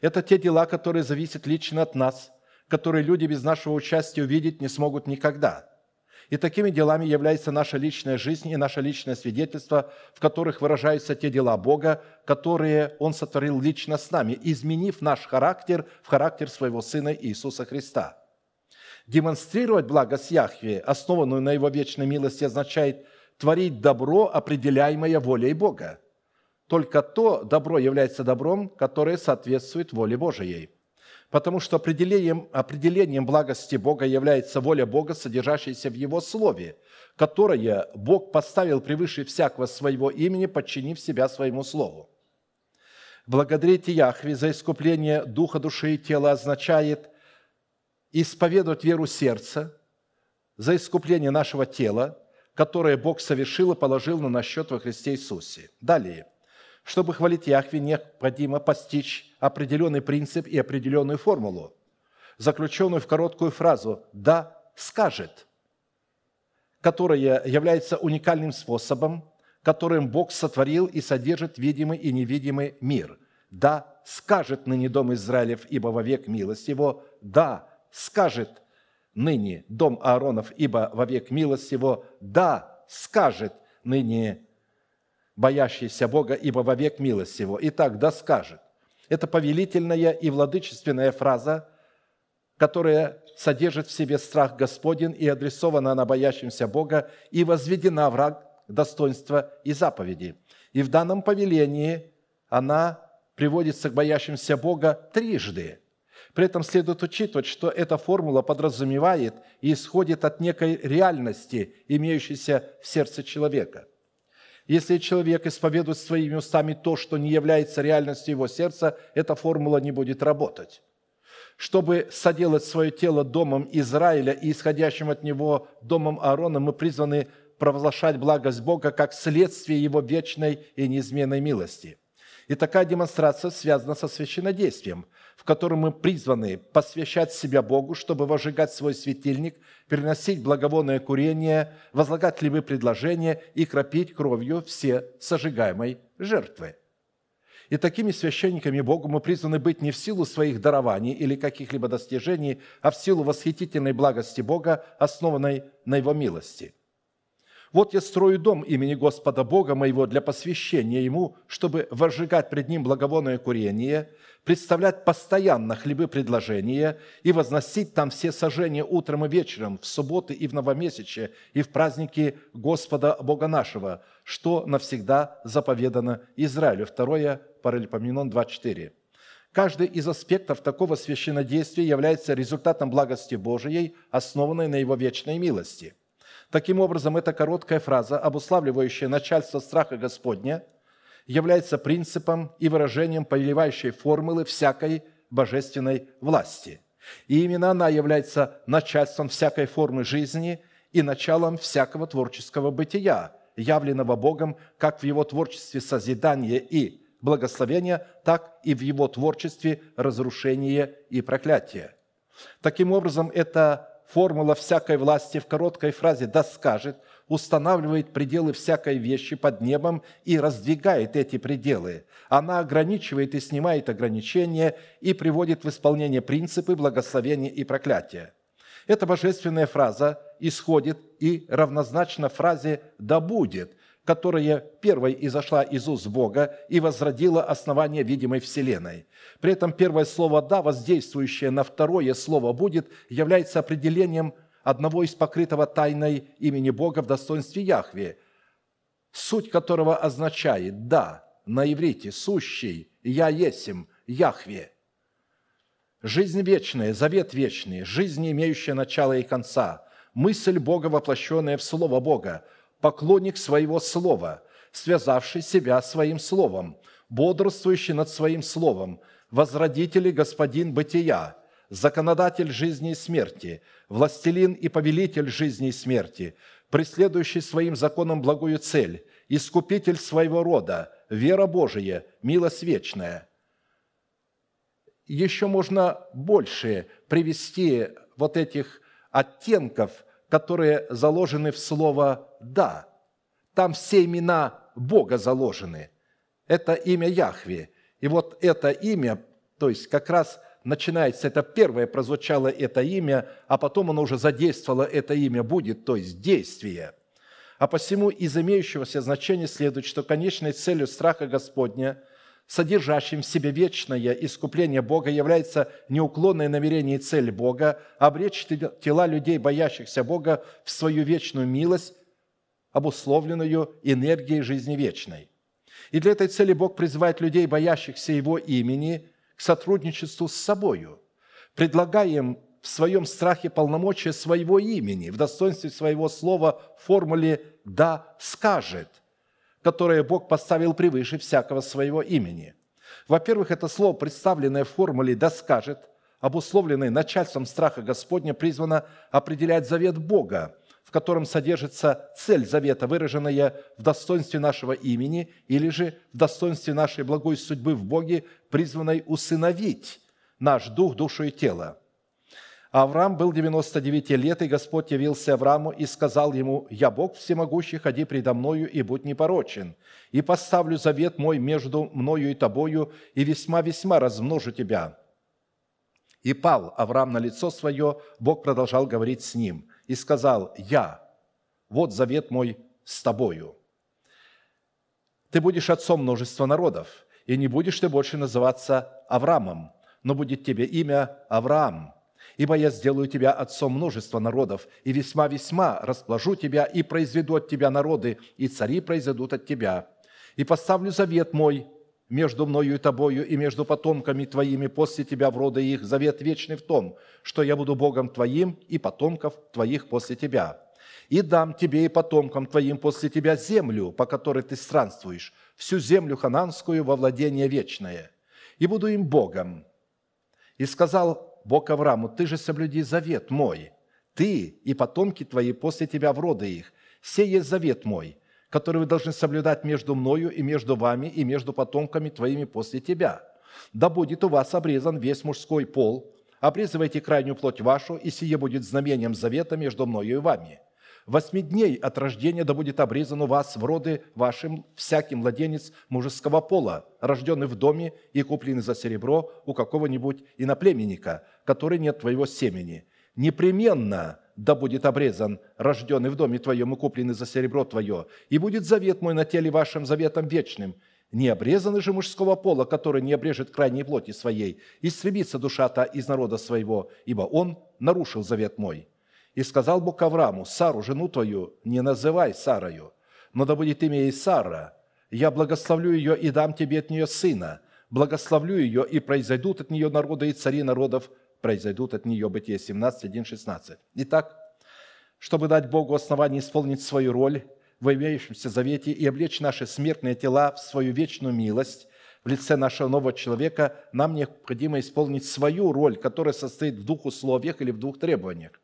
Это те дела, которые зависят лично от нас, которые люди без нашего участия увидеть не смогут никогда – и такими делами является наша личная жизнь и наше личное свидетельство, в которых выражаются те дела Бога, которые Он сотворил лично с нами, изменив наш характер в характер Своего Сына Иисуса Христа. Демонстрировать благость Яхве, основанную на Его вечной милости, означает творить добро, определяемое волей Бога. Только то добро является добром, которое соответствует воле Божией – потому что определением, определением благости Бога является воля Бога, содержащаяся в Его Слове, которое Бог поставил превыше всякого своего имени, подчинив себя своему Слову. Благодарить Яхве за искупление духа, души и тела означает исповедовать веру сердца за искупление нашего тела, которое Бог совершил и положил на насчет во Христе Иисусе. Далее – чтобы хвалить Яхве, необходимо постичь определенный принцип и определенную формулу, заключенную в короткую фразу «да скажет», которая является уникальным способом, которым Бог сотворил и содержит видимый и невидимый мир. «Да скажет ныне дом Израилев, ибо вовек милость его». «Да скажет ныне дом Ааронов, ибо вовек милость его». «Да скажет ныне боящийся Бога, ибо вовек милость его. Итак, да скажет. Это повелительная и владычественная фраза, которая содержит в себе страх Господень и адресована на боящимся Бога и возведена враг достоинства и заповеди. И в данном повелении она приводится к боящимся Бога трижды. При этом следует учитывать, что эта формула подразумевает и исходит от некой реальности, имеющейся в сердце человека – если человек исповедует своими устами то, что не является реальностью его сердца, эта формула не будет работать. Чтобы соделать свое тело домом Израиля и исходящим от него домом Аарона, мы призваны провозглашать благость Бога как следствие Его вечной и неизменной милости. И такая демонстрация связана со священнодействием, в котором мы призваны посвящать себя Богу, чтобы возжигать свой светильник, переносить благовонное курение, возлагать хлебы предложения и кропить кровью все сожигаемой жертвы. И такими священниками Богу мы призваны быть не в силу своих дарований или каких-либо достижений, а в силу восхитительной благости Бога, основанной на Его милости – вот я строю дом имени Господа Бога моего для посвящения Ему, чтобы возжигать пред Ним благовонное курение, представлять постоянно хлебы предложения и возносить там все сожжения утром и вечером, в субботы и в новомесяче, и в праздники Господа Бога нашего, что навсегда заповедано Израилю». Второе, Паралипоменон 2.4. Каждый из аспектов такого священнодействия является результатом благости Божией, основанной на Его вечной милости – Таким образом, эта короткая фраза, обуславливающая начальство страха Господня, является принципом и выражением повелевающей формулы всякой божественной власти. И именно она является начальством всякой формы жизни и началом всякого творческого бытия, явленного Богом как в Его творчестве созидания и благословения, так и в Его творчестве разрушения и проклятия. Таким образом, это формула всякой власти в короткой фразе «да скажет» устанавливает пределы всякой вещи под небом и раздвигает эти пределы. Она ограничивает и снимает ограничения и приводит в исполнение принципы благословения и проклятия. Эта божественная фраза исходит и равнозначна фразе «да будет», которая первой изошла из уст Бога и возродила основание видимой Вселенной. При этом первое слово «да», воздействующее на второе слово «будет», является определением одного из покрытого тайной имени Бога в достоинстве Яхве, суть которого означает «да» на иврите «сущий», «я есим», «Яхве». Жизнь вечная, завет вечный, жизнь, имеющая начало и конца, мысль Бога, воплощенная в Слово Бога – поклонник своего слова, связавший себя своим словом, бодрствующий над своим словом, возродитель и господин бытия, законодатель жизни и смерти, властелин и повелитель жизни и смерти, преследующий своим законом благую цель, искупитель своего рода, вера Божия, милость вечная. еще можно больше привести вот этих оттенков, которые заложены в слово «да». Там все имена Бога заложены. Это имя Яхве. И вот это имя, то есть как раз начинается, это первое прозвучало это имя, а потом оно уже задействовало это имя будет, то есть действие. А посему из имеющегося значения следует, что конечной целью страха Господня, содержащим в себе вечное искупление Бога, является неуклонное намерение и цель Бога обречь тела людей, боящихся Бога, в свою вечную милость, обусловленную энергией жизни вечной. И для этой цели Бог призывает людей, боящихся Его имени, к сотрудничеству с собою, предлагая им в своем страхе полномочия своего имени, в достоинстве своего слова в формуле «да скажет», которое Бог поставил превыше всякого своего имени. Во-первых, это слово, представленное в формуле «да скажет», обусловленное начальством страха Господня, призвано определять завет Бога, в котором содержится цель завета, выраженная в достоинстве нашего имени или же в достоинстве нашей благой судьбы в Боге, призванной усыновить наш дух, душу и тело. Авраам был 99 лет, и Господь явился Аврааму и сказал ему, «Я Бог всемогущий, ходи предо мною и будь непорочен, и поставлю завет мой между мною и тобою, и весьма-весьма размножу тебя». И пал Авраам на лицо свое, Бог продолжал говорить с ним – и сказал, «Я, вот завет мой с тобою. Ты будешь отцом множества народов, и не будешь ты больше называться Авраамом, но будет тебе имя Авраам, ибо я сделаю тебя отцом множества народов, и весьма-весьма расположу тебя, и произведу от тебя народы, и цари произойдут от тебя. И поставлю завет мой между мною и тобою и между потомками твоими после тебя в роды их завет вечный в том, что я буду Богом твоим и потомков твоих после тебя. И дам тебе и потомкам твоим после тебя землю, по которой ты странствуешь, всю землю хананскую во владение вечное, и буду им Богом. И сказал Бог Аврааму, ты же соблюди завет мой, ты и потомки твои после тебя в роды их, сей есть завет мой – который вы должны соблюдать между мною и между вами и между потомками твоими после тебя. Да будет у вас обрезан весь мужской пол, обрезывайте крайнюю плоть вашу, и сие будет знамением завета между мною и вами. Восьми дней от рождения да будет обрезан у вас в роды вашим всякий младенец мужеского пола, рожденный в доме и купленный за серебро у какого-нибудь иноплеменника, который нет твоего семени. Непременно да будет обрезан, рожденный в доме твоем и купленный за серебро твое, и будет завет мой на теле вашим заветом вечным. Не обрезанный же мужского пола, который не обрежет крайней плоти своей, истребится душа-то из народа своего, ибо он нарушил завет мой. И сказал Бог Аврааму, Сару, жену твою, не называй Сарою, но да будет имя ей Сара. Я благословлю ее и дам тебе от нее сына, благословлю ее, и произойдут от нее народы и цари народов, произойдут от нее. Бытие 17, 1, 16. Итак, чтобы дать Богу основание исполнить свою роль в имеющемся завете и облечь наши смертные тела в свою вечную милость, в лице нашего нового человека, нам необходимо исполнить свою роль, которая состоит в двух условиях или в двух требованиях.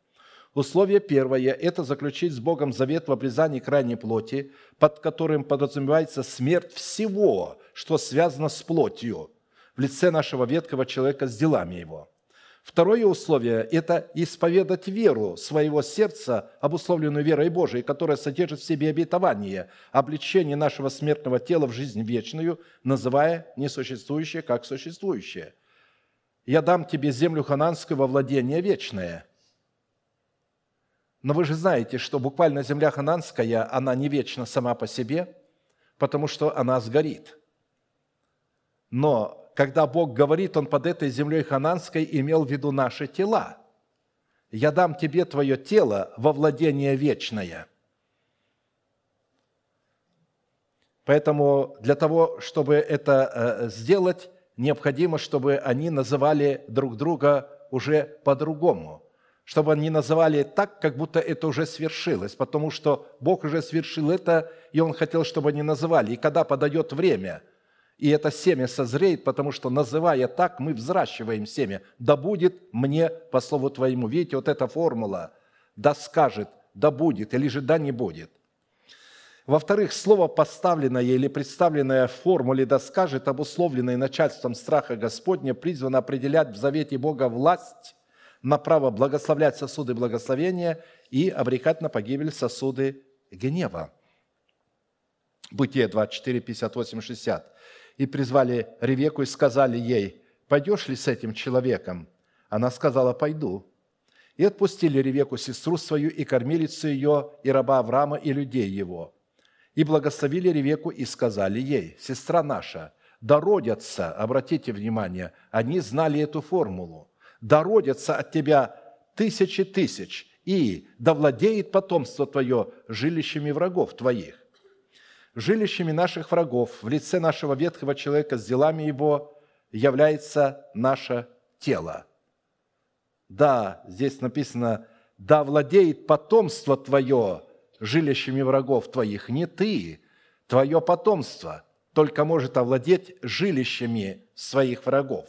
Условие первое – это заключить с Богом завет в обрезании крайней плоти, под которым подразумевается смерть всего, что связано с плотью, в лице нашего ветхого человека с делами его – Второе условие – это исповедать веру своего сердца, обусловленную верой Божией, которая содержит в себе обетование, обличение нашего смертного тела в жизнь вечную, называя несуществующее как существующее. «Я дам тебе землю хананскую во владение вечное». Но вы же знаете, что буквально земля хананская, она не вечна сама по себе, потому что она сгорит. Но когда Бог говорит, Он под этой землей хананской имел в виду наши тела. «Я дам тебе твое тело во владение вечное». Поэтому для того, чтобы это э, сделать, необходимо, чтобы они называли друг друга уже по-другому, чтобы они называли так, как будто это уже свершилось, потому что Бог уже свершил это, и Он хотел, чтобы они называли. И когда подойдет время – и это семя созреет, потому что, называя так, мы взращиваем семя. Да будет мне по слову Твоему. Видите, вот эта формула. Да скажет, да будет, или же да не будет. Во-вторых, слово поставленное или представленное в формуле «да скажет», обусловленное начальством страха Господня, призвано определять в завете Бога власть на право благословлять сосуды благословения и обрекать на погибель сосуды гнева. Бытие 24, 58, 60. «И призвали Ревеку и сказали ей, пойдешь ли с этим человеком? Она сказала, пойду. И отпустили Ревеку, сестру свою, и кормилицу ее, и раба Авраама, и людей его. И благословили Ревеку и сказали ей, сестра наша, да родятся, обратите внимание, они знали эту формулу, да родятся от тебя тысячи тысяч, и да владеет потомство твое жилищами врагов твоих жилищами наших врагов в лице нашего ветхого человека с делами его является наше тело. Да, здесь написано, да владеет потомство твое жилищами врагов твоих, не ты, твое потомство только может овладеть жилищами своих врагов.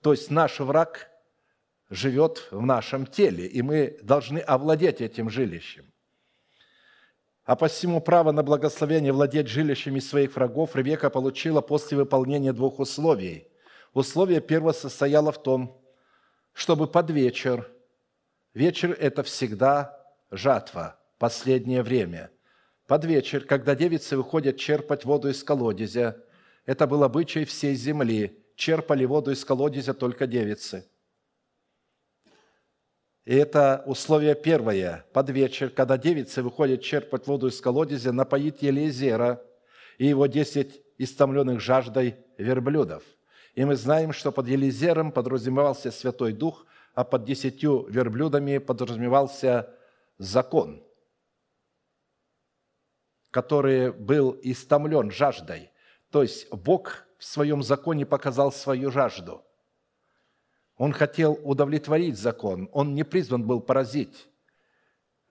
То есть наш враг живет в нашем теле, и мы должны овладеть этим жилищем. А посему право на благословение владеть жилищами своих врагов Ревека получила после выполнения двух условий. Условие первое состояло в том, чтобы под вечер, вечер – это всегда жатва, последнее время, под вечер, когда девицы выходят черпать воду из колодезя, это был обычай всей земли, черпали воду из колодезя только девицы – и это условие первое. Под вечер, когда девицы выходят черпать воду из колодезя, напоит Елизера и его десять истомленных жаждой верблюдов. И мы знаем, что под Елизером подразумевался Святой Дух, а под десятью верблюдами подразумевался закон, который был истомлен жаждой. То есть Бог в своем законе показал свою жажду – он хотел удовлетворить закон. Он не призван был поразить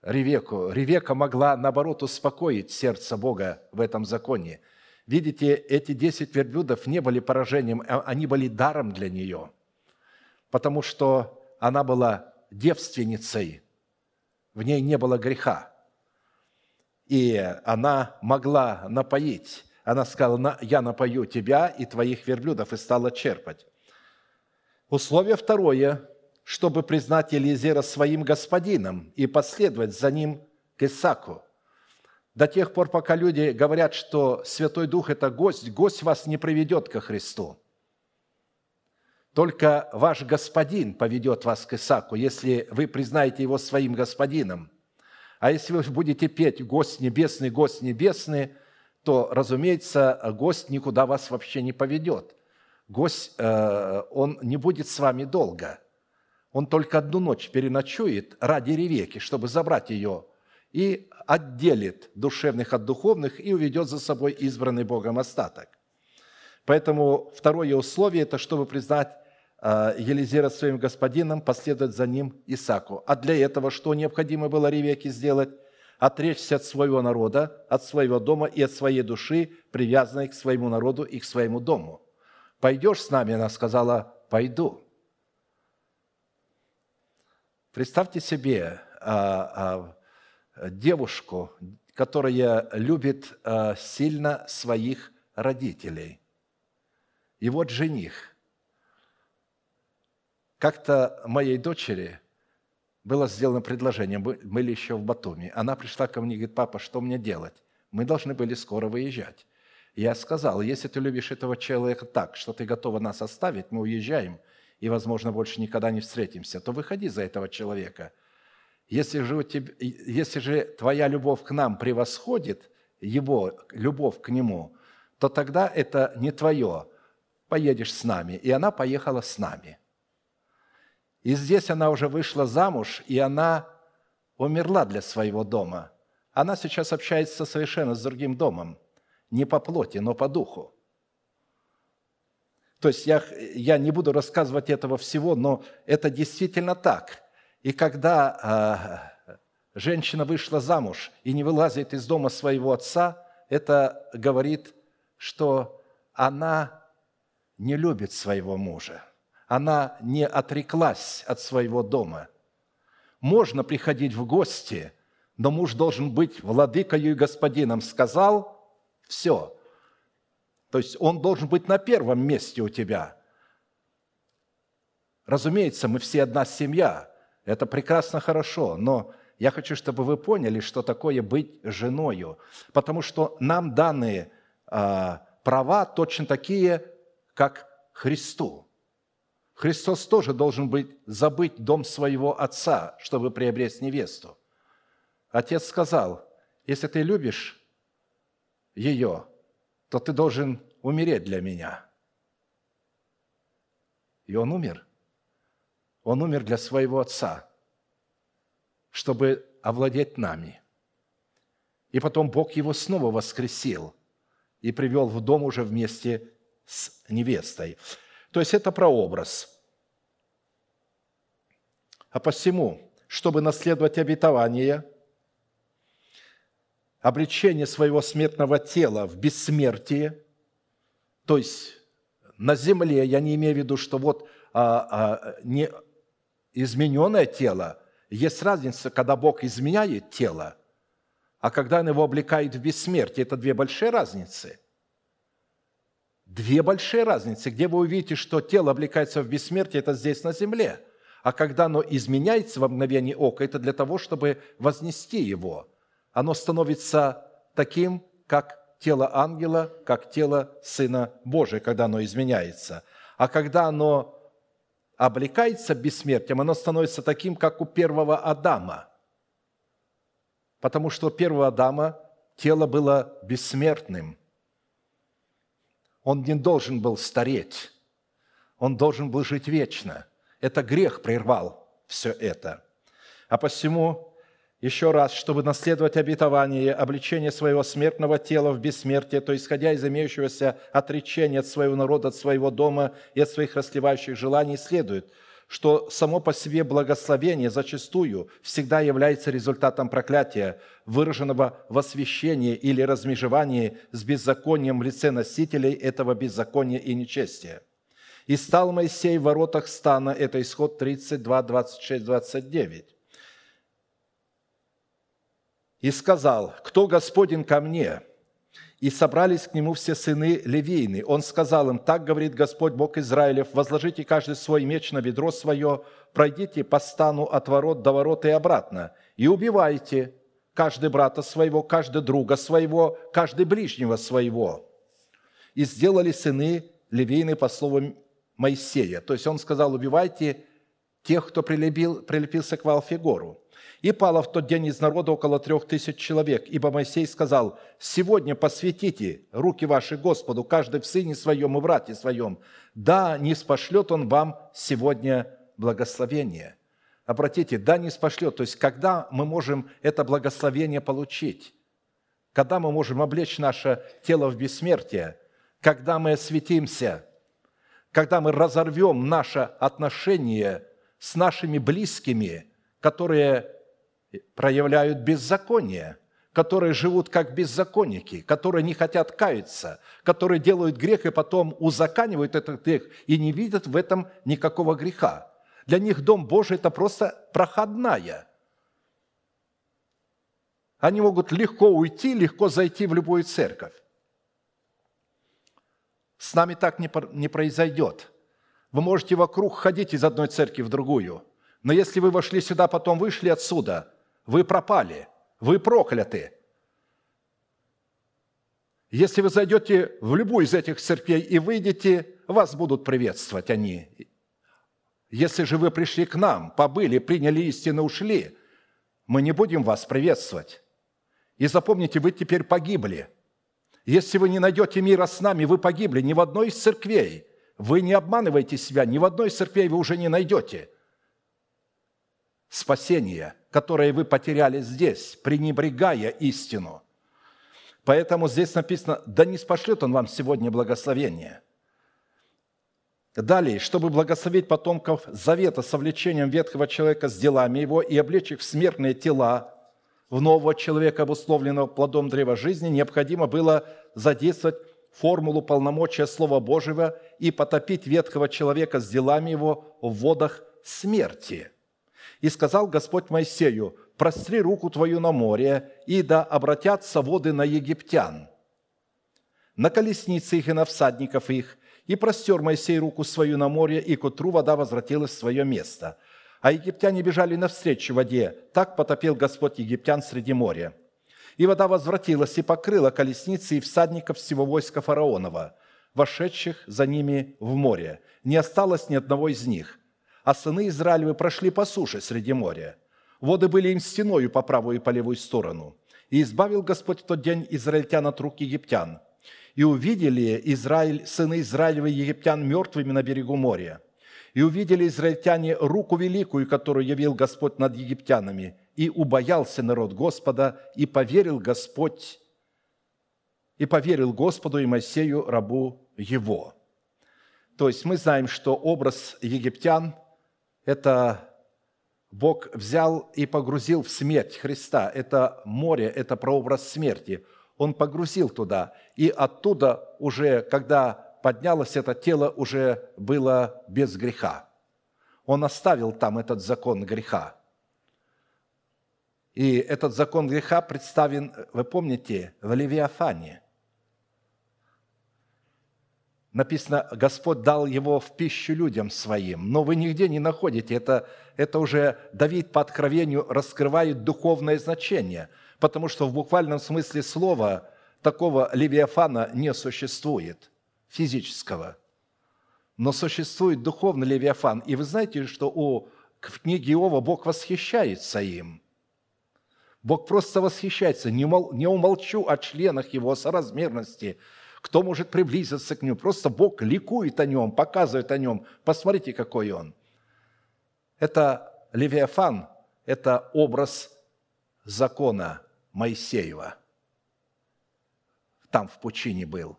Ревеку. Ревека могла, наоборот, успокоить сердце Бога в этом законе. Видите, эти десять верблюдов не были поражением, а они были даром для нее, потому что она была девственницей, в ней не было греха. И она могла напоить. Она сказала, я напою тебя и твоих верблюдов, и стала черпать. Условие второе, чтобы признать Елизера своим господином и последовать за ним к Исаку. До тех пор, пока люди говорят, что Святой Дух – это гость, гость вас не приведет ко Христу. Только ваш господин поведет вас к Исаку, если вы признаете его своим господином. А если вы будете петь «Гость небесный, гость небесный», то, разумеется, гость никуда вас вообще не поведет – гость, э, он не будет с вами долго. Он только одну ночь переночует ради Ревеки, чтобы забрать ее, и отделит душевных от духовных и уведет за собой избранный Богом остаток. Поэтому второе условие – это чтобы признать э, Елизера своим господином, последовать за ним Исаку. А для этого что необходимо было Ревеке сделать? Отречься от своего народа, от своего дома и от своей души, привязанной к своему народу и к своему дому – Пойдешь с нами? Она сказала, пойду. Представьте себе а, а, девушку, которая любит а, сильно своих родителей. И вот жених. Как-то моей дочери было сделано предложение, мы были еще в Батуми. Она пришла ко мне и говорит, папа, что мне делать? Мы должны были скоро выезжать. Я сказал, если ты любишь этого человека так, что ты готова нас оставить, мы уезжаем, и, возможно, больше никогда не встретимся, то выходи за этого человека. Если же, у тебя, если же твоя любовь к нам превосходит его любовь к нему, то тогда это не твое. Поедешь с нами. И она поехала с нами. И здесь она уже вышла замуж, и она умерла для своего дома. Она сейчас общается совершенно с другим домом не по плоти, но по духу. То есть я, я не буду рассказывать этого всего, но это действительно так. И когда э, женщина вышла замуж и не вылазит из дома своего отца, это говорит, что она не любит своего мужа. Она не отреклась от своего дома. Можно приходить в гости, но муж должен быть владыкою и господином. Сказал – все. То есть он должен быть на первом месте у тебя. Разумеется, мы все одна семья. Это прекрасно хорошо, но я хочу, чтобы вы поняли, что такое быть женою. Потому что нам данные а, права точно такие, как Христу. Христос тоже должен быть забыть дом своего отца, чтобы приобрести невесту. Отец сказал, если ты любишь ее, то ты должен умереть для меня. И он умер. Он умер для своего отца, чтобы овладеть нами. И потом Бог его снова воскресил и привел в дом уже вместе с невестой. То есть это прообраз. А посему, чтобы наследовать обетование – обличение своего смертного тела в бессмертие, то есть на земле, я не имею в виду, что вот а, а, не измененное тело, есть разница, когда Бог изменяет тело, а когда Он его облекает в бессмертие. Это две большие разницы. Две большие разницы. Где вы увидите, что тело облекается в бессмертие, это здесь на земле. А когда оно изменяется во мгновение ока, это для того, чтобы вознести его – оно становится таким, как тело ангела, как тело Сына Божия, когда оно изменяется. А когда оно облекается бессмертием, оно становится таким, как у первого Адама. Потому что у первого Адама тело было бессмертным. Он не должен был стареть. Он должен был жить вечно. Это грех прервал все это. А посему еще раз, чтобы наследовать обетование, обличение своего смертного тела в бессмертие, то исходя из имеющегося отречения от своего народа, от своего дома и от своих расливающих желаний, следует, что само по себе благословение зачастую всегда является результатом проклятия, выраженного в освящении или размежевании с беззаконием в лице носителей этого беззакония и нечестия. «И стал Моисей в воротах стана» – это исход 32, 26, 29 и сказал, «Кто Господень ко мне?» И собрались к нему все сыны Левийны. Он сказал им, «Так говорит Господь Бог Израилев, возложите каждый свой меч на бедро свое, пройдите по стану от ворот до ворот и обратно, и убивайте каждый брата своего, каждый друга своего, каждый ближнего своего». И сделали сыны Левийны по слову Моисея. То есть он сказал, убивайте тех, кто прилепил, прилепился к Валфигору. И пало в тот день из народа около трех тысяч человек, ибо Моисей сказал, «Сегодня посвятите руки ваши Господу, каждый в сыне своем и в брате своем, да, не спошлет он вам сегодня благословение». Обратите, да, не спошлет. То есть, когда мы можем это благословение получить? Когда мы можем облечь наше тело в бессмертие? Когда мы осветимся? Когда мы разорвем наше отношение с нашими близкими, которые проявляют беззаконие, которые живут как беззаконники, которые не хотят каяться, которые делают грех и потом узаканивают этот грех и не видят в этом никакого греха. Для них Дом Божий – это просто проходная. Они могут легко уйти, легко зайти в любую церковь. С нами так не произойдет. Вы можете вокруг ходить из одной церкви в другую, но если вы вошли сюда, потом вышли отсюда – вы пропали, вы прокляты. Если вы зайдете в любую из этих церквей и выйдете, вас будут приветствовать они. Если же вы пришли к нам, побыли, приняли истину, ушли, мы не будем вас приветствовать. И запомните, вы теперь погибли. Если вы не найдете мира с нами, вы погибли ни в одной из церквей. Вы не обманываете себя, ни в одной из церквей вы уже не найдете спасения – которые вы потеряли здесь, пренебрегая истину. Поэтому здесь написано, да не спошлет он вам сегодня благословение. Далее, чтобы благословить потомков завета с влечением ветхого человека с делами его и облечь их в смертные тела, в нового человека, обусловленного плодом древа жизни, необходимо было задействовать формулу полномочия Слова Божьего и потопить ветхого человека с делами его в водах смерти – и сказал Господь Моисею, простри руку твою на море, и да обратятся воды на египтян, на колесницы их и на всадников их, и простер Моисей руку свою на море, и к утру вода возвратилась в свое место. А египтяне бежали навстречу воде. Так потопил Господь египтян среди моря. И вода возвратилась и покрыла колесницы и всадников всего войска фараонова, вошедших за ними в море. Не осталось ни одного из них. А сыны Израилевы прошли по суше среди моря. Воды были им стеною по правую и по левую сторону. И избавил Господь в тот день израильтян от рук египтян – и увидели Израиль, сыны Израилева и египтян мертвыми на берегу моря. И увидели израильтяне руку великую, которую явил Господь над египтянами. И убоялся народ Господа, и поверил Господь, и поверил Господу и Моисею, рабу его». То есть мы знаем, что образ египтян – это Бог взял и погрузил в смерть Христа. Это море, это прообраз смерти – он погрузил туда. И оттуда уже, когда поднялось это тело, уже было без греха. Он оставил там этот закон греха. И этот закон греха представлен, вы помните, в Левиафане. Написано, Господь дал его в пищу людям своим. Но вы нигде не находите. Это, это уже Давид по откровению раскрывает духовное значение – потому что в буквальном смысле слова такого левиафана не существует, физического. Но существует духовный левиафан. И вы знаете, что у, в книге Иова Бог восхищается им. Бог просто восхищается. Не, мол, не умолчу о членах его, о соразмерности, кто может приблизиться к нему. Просто Бог ликует о нем, показывает о нем. Посмотрите, какой он. Это Левиафан, это образ закона – Моисеева, там в пучине был,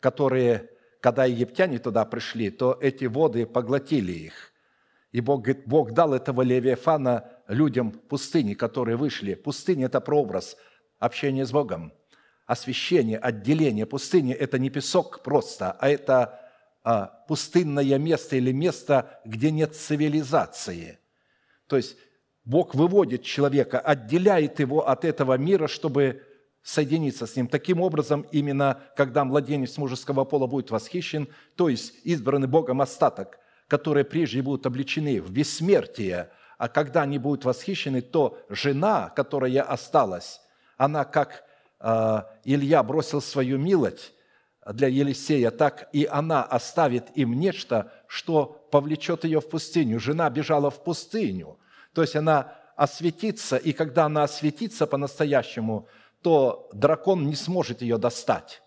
которые, когда египтяне туда пришли, то эти воды поглотили их. И Бог говорит, Бог дал этого Левиафана людям пустыни, которые вышли. Пустыня – это прообраз общения с Богом. Освящение, отделение. Пустыня – это не песок просто, а это а, пустынное место или место, где нет цивилизации. То есть Бог выводит человека, отделяет его от этого мира, чтобы соединиться с ним. Таким образом, именно когда младенец мужеского пола будет восхищен, то есть избранный Богом остаток, которые прежде будут обличены в бессмертие, а когда они будут восхищены, то жена, которая осталась, она как Илья бросил свою милость для Елисея, так и она оставит им нечто, что повлечет ее в пустыню. Жена бежала в пустыню – то есть она осветится, и когда она осветится по-настоящему, то дракон не сможет ее достать.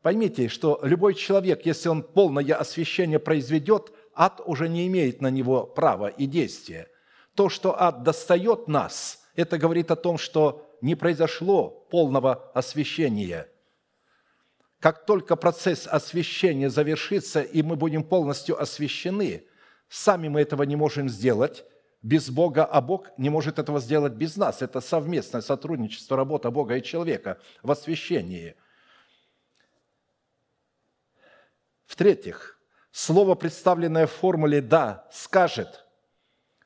Поймите, что любой человек, если он полное освящение произведет, ад уже не имеет на него права и действия. То, что ад достает нас, это говорит о том, что не произошло полного освящения. Как только процесс освящения завершится, и мы будем полностью освящены, сами мы этого не можем сделать, без Бога, а Бог не может этого сделать без нас. Это совместное сотрудничество, работа Бога и человека в освящении. В-третьих, слово, представленное в формуле «да», скажет,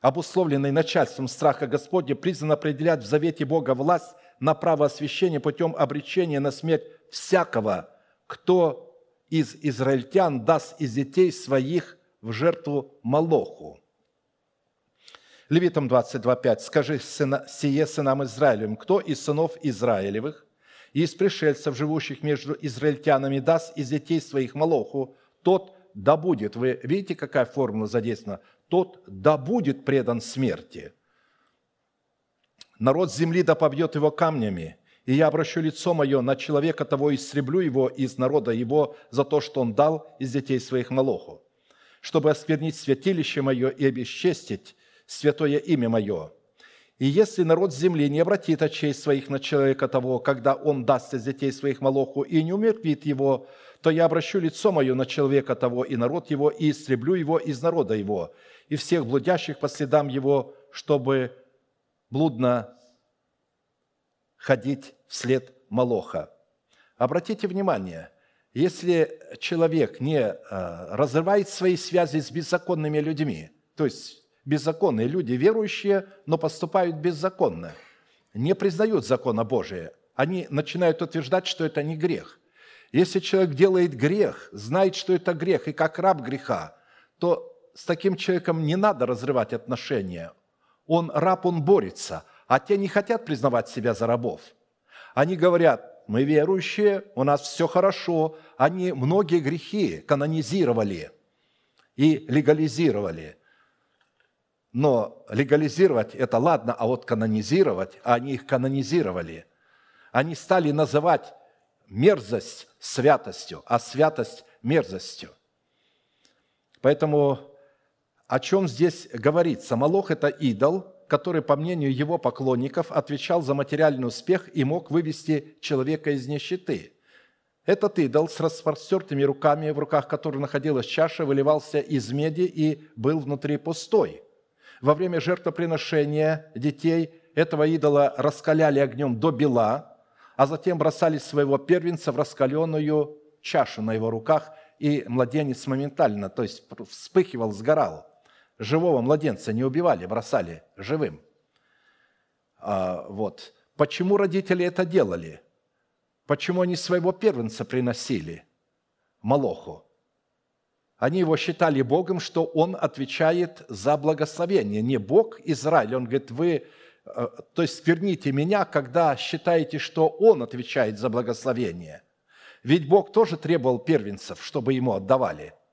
обусловленной начальством страха Господня, призван определять в завете Бога власть на право освящения путем обречения на смерть всякого, кто из израильтян даст из детей своих в жертву Молоху. Левитам 22.5. «Скажи сына, сие сынам Израилевым, кто из сынов Израилевых и из пришельцев, живущих между израильтянами, даст из детей своих Молоху, тот да будет». Вы видите, какая формула задействована? «Тот да будет предан смерти». Народ земли да побьет его камнями, и я обращу лицо мое на человека того, и истреблю его из народа его за то, что он дал из детей своих Молоху, чтобы осквернить святилище мое и обесчестить святое имя мое. И если народ земли не обратит очей своих на человека того, когда он даст из детей своих Молоху и не умертвит его, то я обращу лицо мое на человека того и народ его, и истреблю его из народа его, и всех блудящих по следам его, чтобы блудно ходить вслед Молоха. Обратите внимание, если человек не э, разрывает свои связи с беззаконными людьми, то есть беззаконные люди, верующие, но поступают беззаконно, не признают закона Божия. Они начинают утверждать, что это не грех. Если человек делает грех, знает, что это грех, и как раб греха, то с таким человеком не надо разрывать отношения. Он раб, он борется, а те не хотят признавать себя за рабов. Они говорят, мы верующие, у нас все хорошо. Они многие грехи канонизировали и легализировали. Но легализировать – это ладно, а вот канонизировать, они их канонизировали. Они стали называть мерзость святостью, а святость – мерзостью. Поэтому о чем здесь говорится? Молох – это идол, который, по мнению его поклонников, отвечал за материальный успех и мог вывести человека из нищеты. Этот идол с распростертыми руками, в руках которого находилась чаша, выливался из меди и был внутри пустой. Во время жертвоприношения детей этого идола раскаляли огнем до бела, а затем бросали своего первенца в раскаленную чашу на его руках, и младенец моментально, то есть вспыхивал, сгорал – живого младенца не убивали, бросали живым. А, вот. Почему родители это делали? Почему они своего первенца приносили Молоху? Они его считали Богом, что он отвечает за благословение. Не Бог Израиль. Он говорит, вы, то есть верните меня, когда считаете, что он отвечает за благословение. Ведь Бог тоже требовал первенцев, чтобы ему отдавали –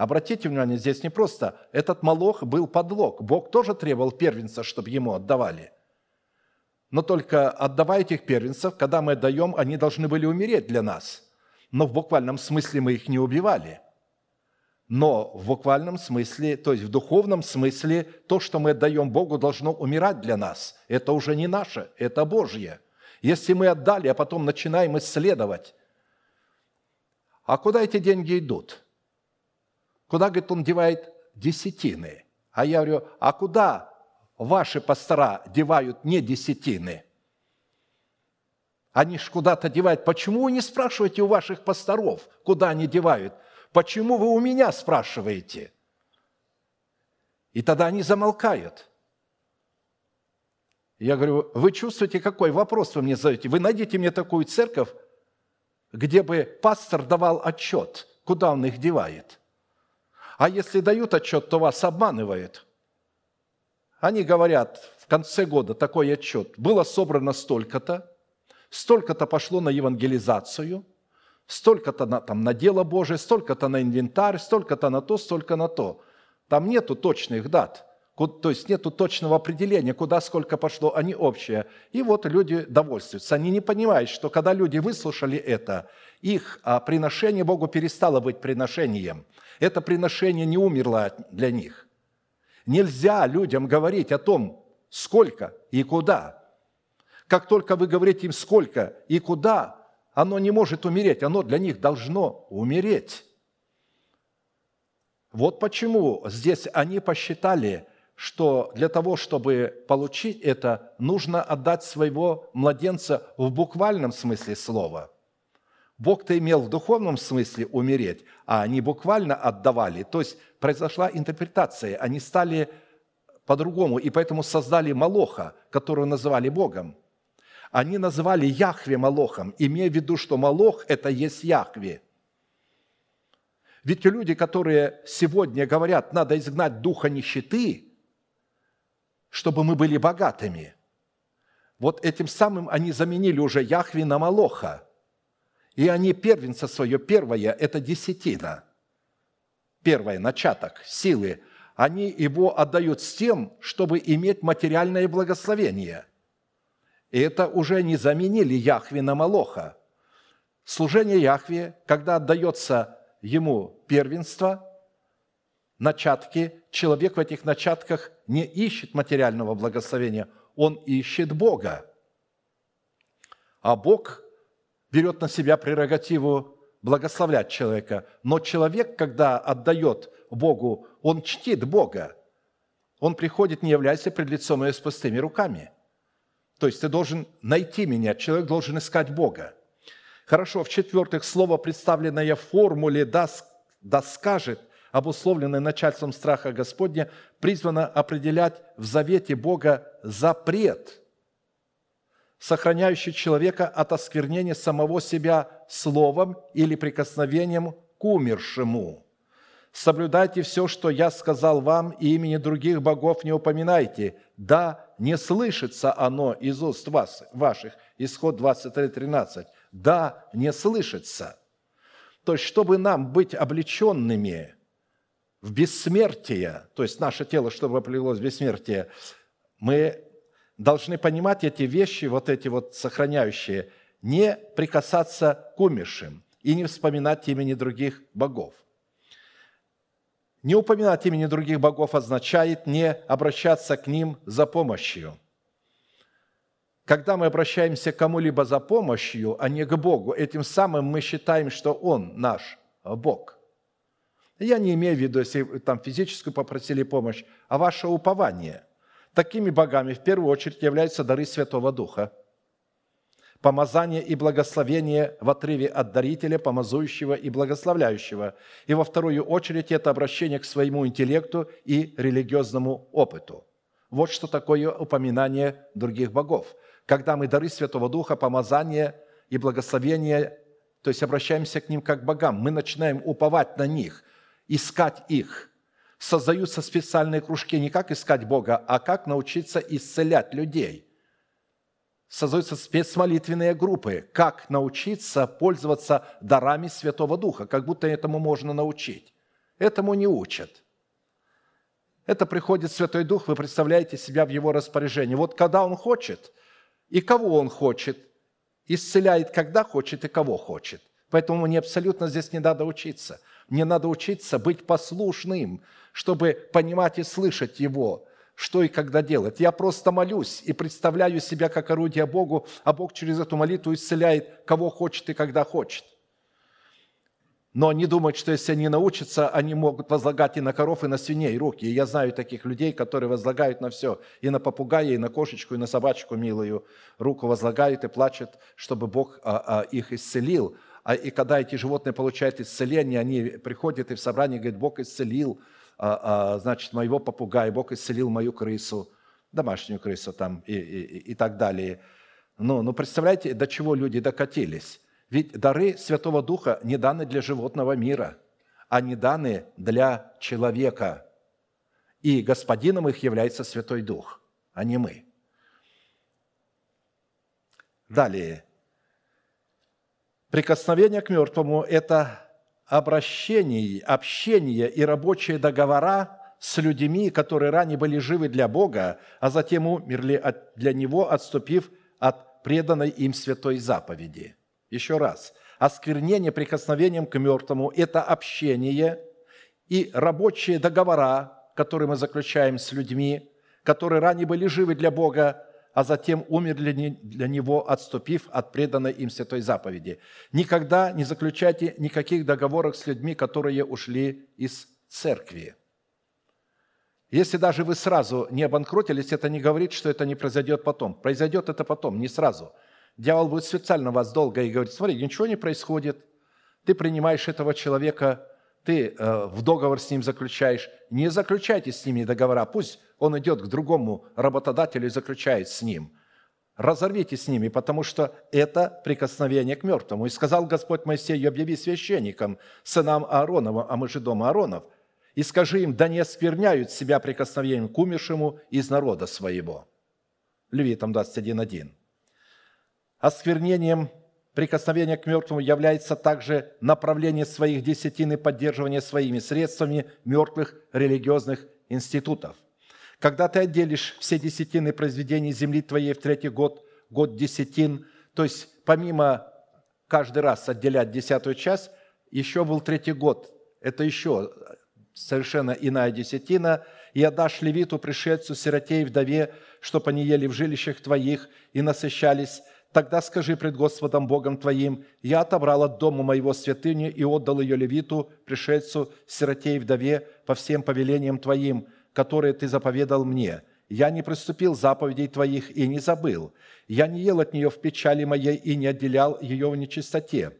Обратите внимание, здесь не просто этот молох был подлог. Бог тоже требовал первенца, чтобы ему отдавали. Но только отдавая этих первенцев, когда мы отдаем, они должны были умереть для нас. Но в буквальном смысле мы их не убивали. Но в буквальном смысле, то есть в духовном смысле, то, что мы отдаем Богу, должно умирать для нас. Это уже не наше, это Божье. Если мы отдали, а потом начинаем исследовать, а куда эти деньги идут? Куда, говорит, он девает десятины? А я говорю, а куда ваши пастора девают не десятины? Они ж куда-то девают. Почему вы не спрашиваете у ваших пасторов, куда они девают? Почему вы у меня спрашиваете? И тогда они замолкают. Я говорю, вы чувствуете, какой вопрос вы мне задаете? Вы найдите мне такую церковь, где бы пастор давал отчет, куда он их девает. А если дают отчет, то вас обманывает. Они говорят в конце года такой отчет. Было собрано столько-то, столько-то пошло на евангелизацию, столько-то на, там, на дело Божие, столько-то на инвентарь, столько-то на то, столько на то. Там нету точных дат, то есть нету точного определения, куда сколько пошло, они общие. И вот люди довольствуются. Они не понимают, что когда люди выслушали это, их а, приношение Богу перестало быть приношением – это приношение не умерло для них. Нельзя людям говорить о том, сколько и куда. Как только вы говорите им сколько и куда, оно не может умереть, оно для них должно умереть. Вот почему здесь они посчитали, что для того, чтобы получить это, нужно отдать своего младенца в буквальном смысле слова – Бог-то имел в духовном смысле умереть, а они буквально отдавали. То есть произошла интерпретация, они стали по-другому, и поэтому создали Малоха, которого называли Богом. Они называли Яхве Малохом, имея в виду, что Малох – это есть Яхве. Ведь люди, которые сегодня говорят, надо изгнать духа нищеты, чтобы мы были богатыми, вот этим самым они заменили уже Яхве на Малоха – и они первенца свое, первое – это десятина. Первое, начаток, силы. Они его отдают с тем, чтобы иметь материальное благословение. И это уже не заменили Яхве на Молоха. Служение Яхве, когда отдается ему первенство, начатки, человек в этих начатках не ищет материального благословения, он ищет Бога. А Бог берет на себя прерогативу благословлять человека. Но человек, когда отдает Богу, он чтит Бога. Он приходит, не являясь пред лицом ее с пустыми руками. То есть ты должен найти меня, человек должен искать Бога. Хорошо, в-четвертых, слово, представленное в формуле «да, скажет», обусловленное начальством страха Господня, призвано определять в завете Бога запрет, сохраняющий человека от осквернения самого себя словом или прикосновением к умершему. Соблюдайте все, что я сказал вам, и имени других богов не упоминайте. Да, не слышится оно из уст вас, ваших. Исход 23, 13. Да, не слышится. То есть, чтобы нам быть облеченными в бессмертие, то есть наше тело, чтобы оплелось в бессмертие, мы должны понимать эти вещи, вот эти вот сохраняющие, не прикасаться к умершим и не вспоминать имени других богов. Не упоминать имени других богов означает не обращаться к ним за помощью. Когда мы обращаемся к кому-либо за помощью, а не к Богу, этим самым мы считаем, что Он наш Бог. Я не имею в виду, если там физическую попросили помощь, а ваше упование. Такими богами в первую очередь являются дары Святого Духа – помазание и благословение в отрыве от дарителя, помазующего и благословляющего. И во вторую очередь это обращение к своему интеллекту и религиозному опыту. Вот что такое упоминание других богов. Когда мы дары Святого Духа, помазание и благословение, то есть обращаемся к ним как к богам, мы начинаем уповать на них, искать их – создаются специальные кружки не как искать Бога, а как научиться исцелять людей создаются спецмолитвенные группы, как научиться пользоваться дарами Святого Духа, как будто этому можно научить. Этому не учат. Это приходит Святой Дух, вы представляете себя в Его распоряжении. Вот когда Он хочет, и кого Он хочет, исцеляет, когда хочет и кого хочет. Поэтому мне абсолютно здесь не надо учиться. Мне надо учиться быть послушным, чтобы понимать и слышать Его, что и когда делать. Я просто молюсь и представляю себя как орудие Богу, а Бог через эту молитву исцеляет кого хочет и когда хочет. Но они думают, что если они научатся, они могут возлагать и на коров, и на свиней руки. И я знаю таких людей, которые возлагают на все. И на попугая, и на кошечку, и на собачку милую руку возлагают и плачут, чтобы Бог а, а, их исцелил. А, и когда эти животные получают исцеление, они приходят и в собрание говорят, Бог исцелил а, а, значит, моего попугая, Бог исцелил мою крысу, домашнюю крысу там и, и, и так далее. Ну, ну, представляете, до чего люди докатились? Ведь дары Святого Духа не даны для животного мира, а не даны для человека. И господином их является Святой Дух, а не мы. Далее. Прикосновение к мертвому – это обращений, общения и рабочие договора с людьми, которые ранее были живы для Бога, а затем умерли для Него, отступив от преданной им святой заповеди. Еще раз. Осквернение прикосновением к мертвому – это общение и рабочие договора, которые мы заключаем с людьми, которые ранее были живы для Бога, а затем умерли для него, отступив от преданной им святой заповеди. Никогда не заключайте никаких договоров с людьми, которые ушли из церкви. Если даже вы сразу не обанкротились, это не говорит, что это не произойдет потом. Произойдет это потом, не сразу. Дьявол будет специально вас долго и говорит, смотри, ничего не происходит, ты принимаешь этого человека ты э, в договор с ним заключаешь, не заключайте с ними договора, пусть он идет к другому работодателю и заключает с ним. Разорвите с ними, потому что это прикосновение к мертвому. И сказал Господь Моисею, объяви священникам, сынам Аароновым, а мы же дома Ааронов, и скажи им, да не оскверняют себя прикосновением к умершему из народа своего. Левитам 21.1. Осквернением Прикосновение к мертвому является также направление своих десятин и поддерживание своими средствами мертвых религиозных институтов. Когда ты отделишь все десятины произведений земли твоей в третий год, год десятин, то есть помимо каждый раз отделять десятую часть, еще был третий год. Это еще совершенно иная десятина. «И отдашь левиту, пришельцу, сироте и вдове, чтоб они ели в жилищах твоих и насыщались, Тогда скажи пред Господом Богом твоим, я отобрал от дома моего святыню и отдал ее левиту, пришельцу, сироте и вдове по всем повелениям твоим, которые ты заповедал мне. Я не приступил заповедей твоих и не забыл. Я не ел от нее в печали моей и не отделял ее в нечистоте,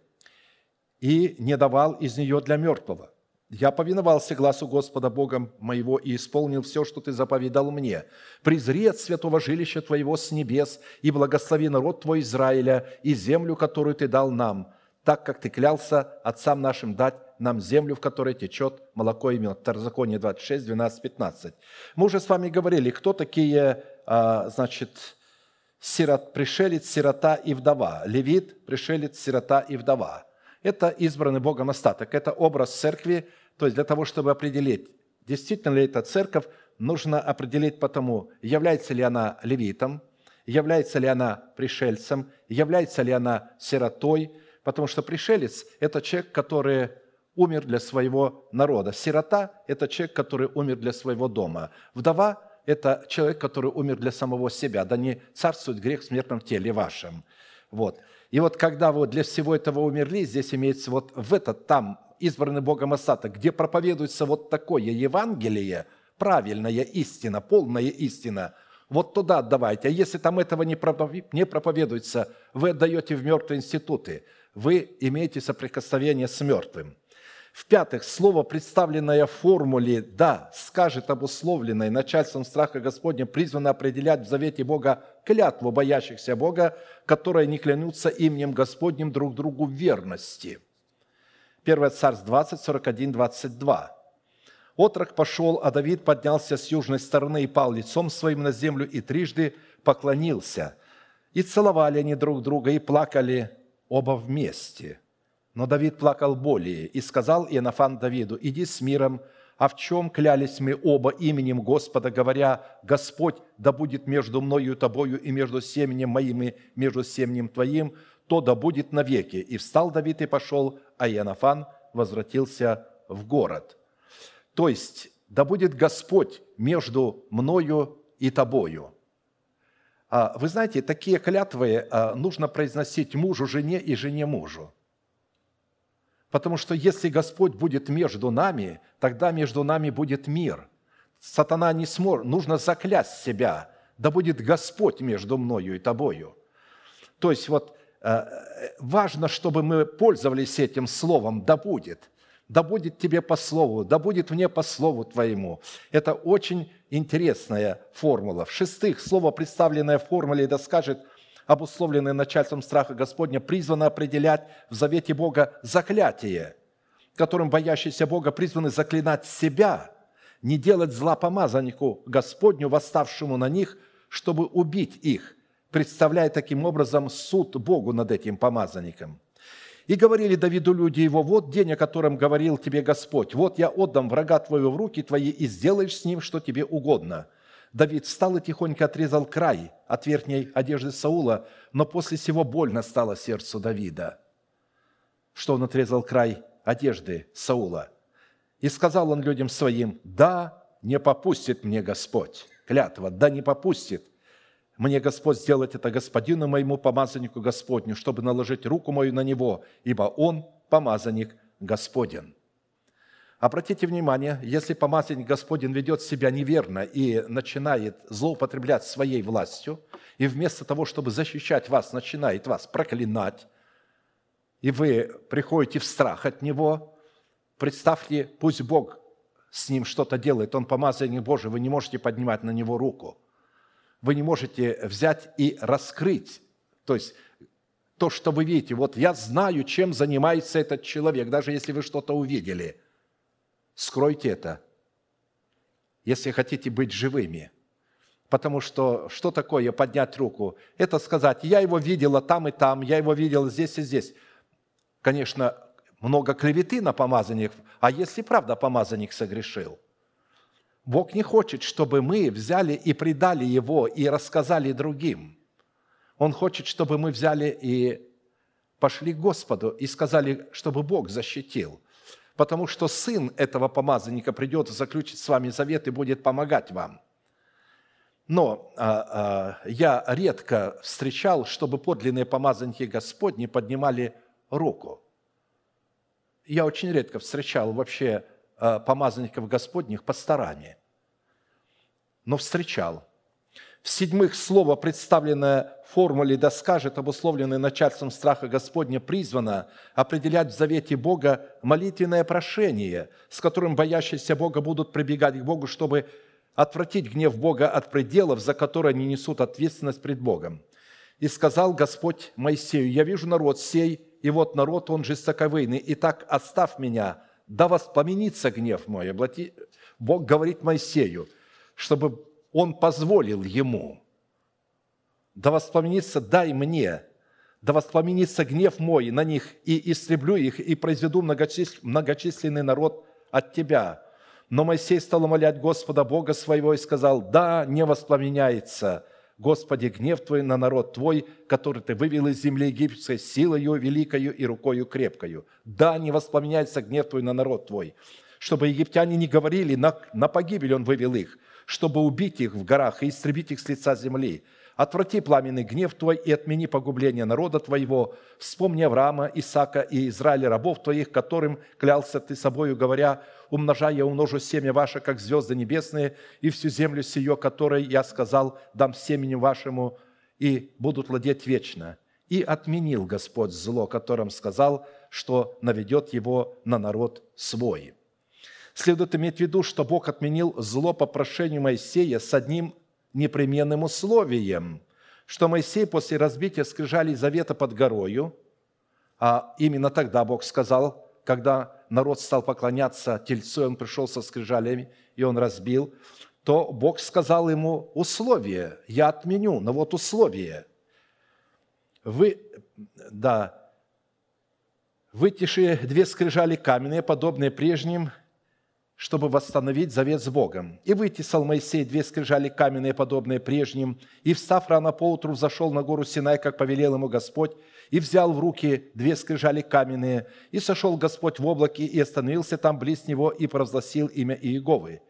и не давал из нее для мертвого. Я повиновался глазу Господа Бога моего и исполнил все, что Ты заповедал мне. Презри от святого жилища Твоего с небес и благослови народ Твой Израиля и землю, которую Ты дал нам, так как Ты клялся отцам нашим дать нам землю, в которой течет молоко и мед. Второзаконие 26, 12, 15. Мы уже с вами говорили, кто такие, а, значит, сирот, пришелец, сирота и вдова. Левит, пришелец, сирота и вдова. Это избранный Богом остаток. Это образ церкви, то есть для того, чтобы определить, действительно ли это церковь, нужно определить по тому, является ли она левитом, является ли она пришельцем, является ли она сиротой, потому что пришелец – это человек, который умер для своего народа. Сирота – это человек, который умер для своего дома. Вдова – это человек, который умер для самого себя. Да не царствует грех в смертном теле вашем. Вот. И вот когда вы для всего этого умерли, здесь имеется вот в этот там избранный Богом остаток, где проповедуется вот такое Евангелие, правильная истина, полная истина, вот туда отдавайте. А если там этого не проповедуется, вы отдаете в мертвые институты, вы имеете соприкосновение с мертвым. В-пятых, слово, представленное в формуле «да», скажет обусловленное начальством страха Господня, призвано определять в завете Бога клятву боящихся Бога, которые не клянутся именем Господним друг другу в верности – 1 Царств 20, 41, 22. Отрок пошел, а Давид поднялся с южной стороны и пал лицом своим на землю и трижды поклонился. И целовали они друг друга, и плакали оба вместе. Но Давид плакал более, и сказал Иоаннафан Давиду, «Иди с миром, а в чем клялись мы оба именем Господа, говоря, Господь да будет между мною и тобою, и между семенем моим, и между семенем твоим, то да будет навеки. И встал Давид и пошел, а Иоаннафан возвратился в город. То есть, да будет Господь между мною и тобою. А вы знаете, такие клятвы а, нужно произносить мужу, жене и жене мужу. Потому что если Господь будет между нами, тогда между нами будет мир. Сатана не сможет, нужно заклясть себя, да будет Господь между мною и тобою. То есть вот Э, важно, чтобы мы пользовались этим словом «да будет». «Да будет тебе по слову», «да будет мне по слову твоему». Это очень интересная формула. В-шестых, слово, представленное в формуле «да скажет», обусловленное начальством страха Господня, призвано определять в завете Бога заклятие, которым боящиеся Бога призваны заклинать себя, не делать зла помазаннику Господню, восставшему на них, чтобы убить их – представляя таким образом суд Богу над этим помазанником. И говорили Давиду люди его, вот день, о котором говорил тебе Господь, вот я отдам врага твоего в руки твои, и сделаешь с ним, что тебе угодно. Давид встал и тихонько отрезал край от верхней одежды Саула, но после сего больно стало сердцу Давида, что он отрезал край одежды Саула. И сказал он людям своим, да, не попустит мне Господь, клятва, да не попустит, мне Господь сделать это господину моему помазаннику Господню, чтобы наложить руку мою на него, ибо он помазанник Господен». Обратите внимание, если помазанник Господень ведет себя неверно и начинает злоупотреблять своей властью, и вместо того, чтобы защищать вас, начинает вас проклинать, и вы приходите в страх от него, представьте, пусть Бог с ним что-то делает, он помазанник Божий, вы не можете поднимать на него руку – вы не можете взять и раскрыть. То есть то, что вы видите, вот я знаю, чем занимается этот человек, даже если вы что-то увидели. Скройте это, если хотите быть живыми. Потому что что такое поднять руку? Это сказать, я его видела там и там, я его видела здесь и здесь. Конечно, много клеветы на помазанник, а если правда помазанник согрешил – Бог не хочет, чтобы мы взяли и предали Его и рассказали другим. Он хочет, чтобы мы взяли и пошли к Господу и сказали, чтобы Бог защитил. Потому что сын этого помазанника придет заключить с вами завет и будет помогать вам. Но а, а, я редко встречал, чтобы подлинные помазанники Господни поднимали руку. Я очень редко встречал вообще Э, помазанников Господних пасторами, но встречал. В-седьмых, слово, представленное в формуле «да скажет», обусловленное начальством страха Господня, призвано определять в завете Бога молитвенное прошение, с которым боящиеся Бога будут прибегать к Богу, чтобы отвратить гнев Бога от пределов, за которые они несут ответственность пред Богом. И сказал Господь Моисею, «Я вижу народ сей, и вот народ, он жестоковыйный. Итак, оставь меня, да воспламенится гнев мой». Бог говорит Моисею, чтобы он позволил ему. Да воспламенится, дай мне, да воспламенится гнев мой на них, и истреблю их, и произведу многочисленный народ от тебя. Но Моисей стал умолять Господа Бога своего и сказал, да, не воспламеняется, Господи, гнев Твой на народ Твой, который Ты вывел из земли египетской силою великою и рукою крепкою. Да, не воспламеняется гнев Твой на народ Твой, чтобы египтяне не говорили, на, на погибель Он вывел их, чтобы убить их в горах и истребить их с лица земли. Отврати пламенный гнев Твой и отмени погубление народа Твоего. Вспомни Авраама, Исаака и Израиля, рабов Твоих, которым клялся Ты собою, говоря, умножая я умножу семя ваше, как звезды небесные, и всю землю сию, которой я сказал, дам семени вашему, и будут владеть вечно. И отменил Господь зло, которым сказал, что наведет его на народ свой». Следует иметь в виду, что Бог отменил зло по прошению Моисея с одним непременным условием, что Моисей после разбития скрижалей завета под горою, а именно тогда Бог сказал, когда народ стал поклоняться тельцу, и он пришел со скрижалями, и он разбил, то Бог сказал ему условие, я отменю, но вот условие. Вы, да, вытиши две скрижали каменные, подобные прежним, чтобы восстановить завет с Богом. И вытесал Моисей две скрижали каменные, подобные прежним, и, встав рано поутру, взошел на гору Синай, как повелел ему Господь, и взял в руки две скрижали каменные, и сошел Господь в облаке, и остановился там близ него, и провозгласил имя Иеговы.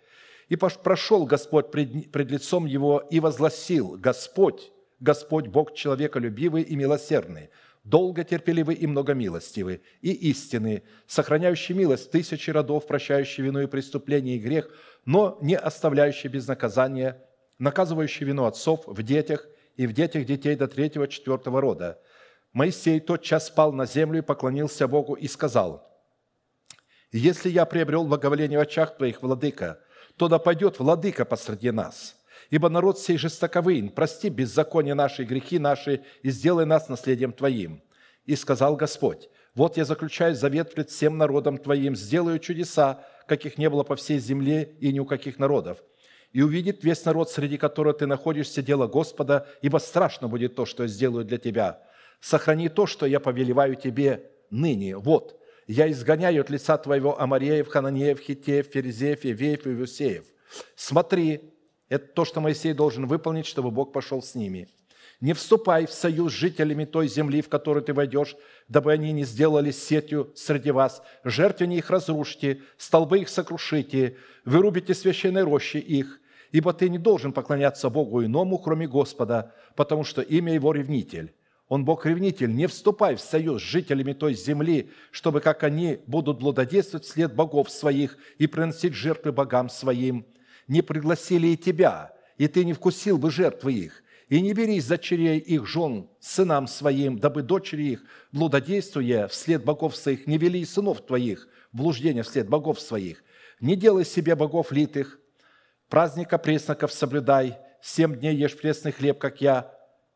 И прошел Господь пред, пред лицом его, и возгласил, Господь, Господь Бог человеколюбивый и милосердный, долго терпеливы и многомилостивы, и истины, сохраняющий милость тысячи родов, прощающий вину и преступление и грех, но не оставляющий без наказания, наказывающий вину отцов в детях и в детях детей до третьего, четвертого рода. Моисей тот час спал на землю и поклонился Богу и сказал, «Если я приобрел благоволение в очах Твоих, Владыка, то да пойдет Владыка посреди нас» Ибо народ сей жестоковый, прости беззаконие наши, грехи наши, и сделай нас наследием Твоим. И сказал Господь, вот я заключаю завет пред всем народом Твоим, сделаю чудеса, каких не было по всей земле и ни у каких народов. И увидит весь народ, среди которого ты находишься, дело Господа, ибо страшно будет то, что я сделаю для тебя. Сохрани то, что я повелеваю тебе ныне. Вот, я изгоняю от лица твоего Амареев, Хананеев, Хитеев, Ферезеев, Евеев и Вюсеев. Смотри, это то, что Моисей должен выполнить, чтобы Бог пошел с ними. Не вступай в союз с жителями той земли, в которую ты войдешь, дабы они не сделали сетью среди вас. Жертвенни их разрушите, столбы их сокрушите, вырубите священные рощи их, ибо ты не должен поклоняться Богу иному, кроме Господа, потому что имя Его ревнитель. Он Бог-ревнитель. Не вступай в союз с жителями той земли, чтобы, как они, будут блудодействовать вслед богов своих и приносить жертвы богам своим – не пригласили и тебя, и ты не вкусил бы жертвы их, и не бери дочерей их жен сынам своим, дабы дочери их, блудодействуя вслед богов своих, не вели сынов твоих, блуждения вслед богов своих. Не делай себе богов литых, праздника пресноков соблюдай, семь дней ешь пресный хлеб, как я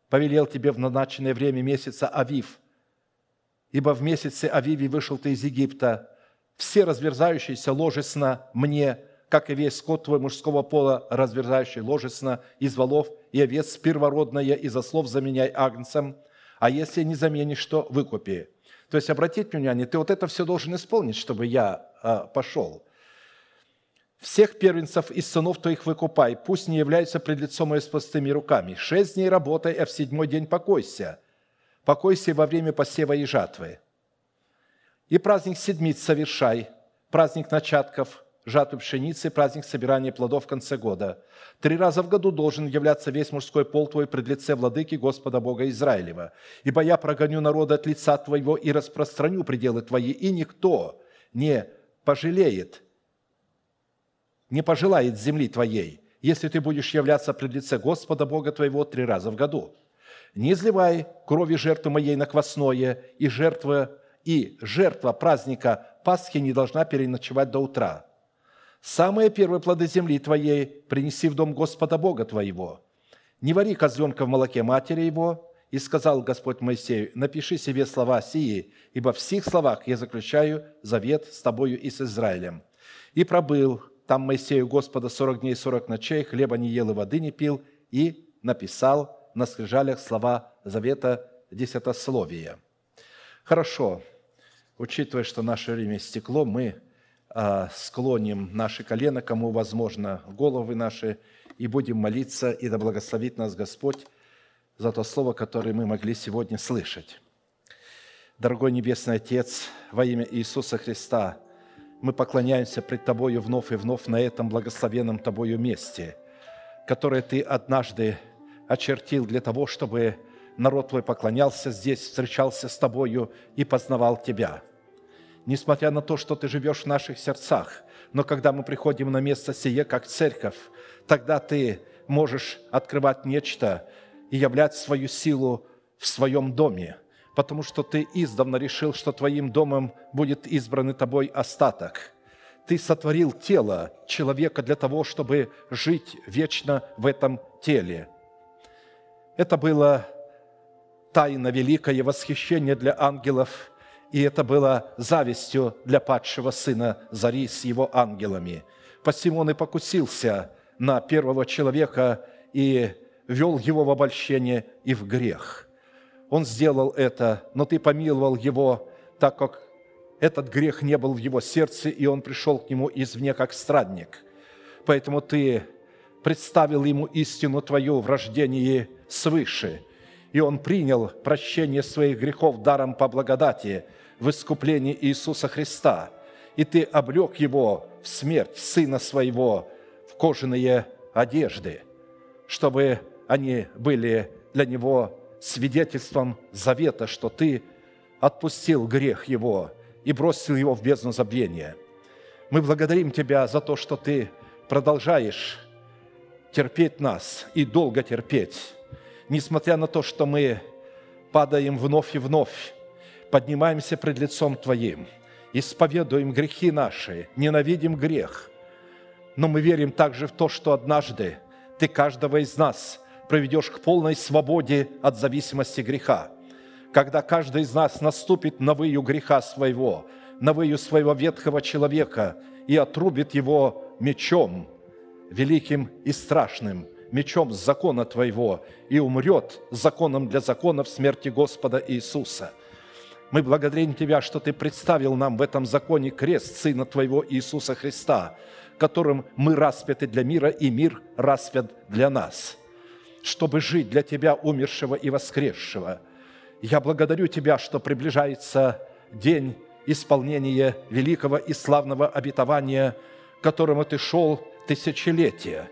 повелел тебе в назначенное время месяца Авив. Ибо в месяце Авиве вышел ты из Египта, все разверзающиеся ложесно мне – как и весь скот твой мужского пола, разверзающий ложесно из волов, и овец первородное из ослов заменяй агнцем, а если не заменишь, то выкупи». То есть, обратите внимание, ты вот это все должен исполнить, чтобы я а, пошел. «Всех первенцев из сынов твоих выкупай, пусть не являются пред лицом мое с пустыми руками. Шесть дней работай, а в седьмой день покойся. Покойся во время посева и жатвы. И праздник седмиц совершай, праздник начатков – жатвы пшеницы, праздник собирания плодов в конце года. Три раза в году должен являться весь мужской пол твой пред лице владыки Господа Бога Израилева. Ибо я прогоню народа от лица твоего и распространю пределы твои, и никто не пожалеет, не пожелает земли твоей, если ты будешь являться пред лице Господа Бога твоего три раза в году. Не изливай крови жертвы моей на квасное, и жертва, и жертва праздника Пасхи не должна переночевать до утра. Самые первые плоды земли твоей принеси в дом Господа Бога твоего. Не вари козленка в молоке матери его, и сказал Господь Моисею, напиши себе слова сии, ибо в сих словах я заключаю завет с тобою и с Израилем. И пробыл там Моисею Господа сорок дней и сорок ночей, хлеба не ел и воды не пил, и написал на скрижалях слова завета десятословия. Хорошо, учитывая, что наше время стекло, мы склоним наши колено, кому возможно, головы наши, и будем молиться, и да благословит нас Господь за то слово, которое мы могли сегодня слышать. Дорогой Небесный Отец, во имя Иисуса Христа, мы поклоняемся пред Тобою вновь и вновь на этом благословенном Тобою месте, которое Ты однажды очертил для того, чтобы народ Твой поклонялся здесь, встречался с Тобою и познавал Тебя. Несмотря на то, что Ты живешь в наших сердцах, но когда мы приходим на место сие, как церковь, тогда Ты можешь открывать нечто, и являть свою силу в своем доме, потому что ты издавна решил, что твоим домом будет избранный тобой остаток. Ты сотворил тело человека для того, чтобы жить вечно в этом теле. Это было тайна великое восхищение для ангелов, и это было завистью для падшего сына Зари с его ангелами. Посему он и покусился на первого человека и вел его в обольщение и в грех. Он сделал это, но ты помиловал его, так как этот грех не был в его сердце, и он пришел к нему извне как странник. Поэтому ты представил ему истину твою в рождении свыше, и он принял прощение своих грехов даром по благодати в искуплении Иисуса Христа, и ты облег его в смерть Сына Своего в кожаные одежды, чтобы они были для него свидетельством завета, что ты отпустил грех его и бросил его в бездну забвения. Мы благодарим Тебя за то, что Ты продолжаешь терпеть нас и долго терпеть, несмотря на то, что мы падаем вновь и вновь, поднимаемся пред лицом Твоим, исповедуем грехи наши, ненавидим грех, но мы верим также в то, что однажды Ты каждого из нас – проведешь к полной свободе от зависимости греха. Когда каждый из нас наступит на выю греха своего, на выю своего ветхого человека и отрубит его мечом, великим и страшным, мечом закона Твоего, и умрет законом для закона в смерти Господа Иисуса. Мы благодарим Тебя, что Ты представил нам в этом законе крест Сына Твоего Иисуса Христа, которым мы распяты для мира, и мир распят для нас – чтобы жить для Тебя, умершего и воскресшего. Я благодарю Тебя, что приближается день исполнения великого и славного обетования, к которому Ты шел тысячелетия.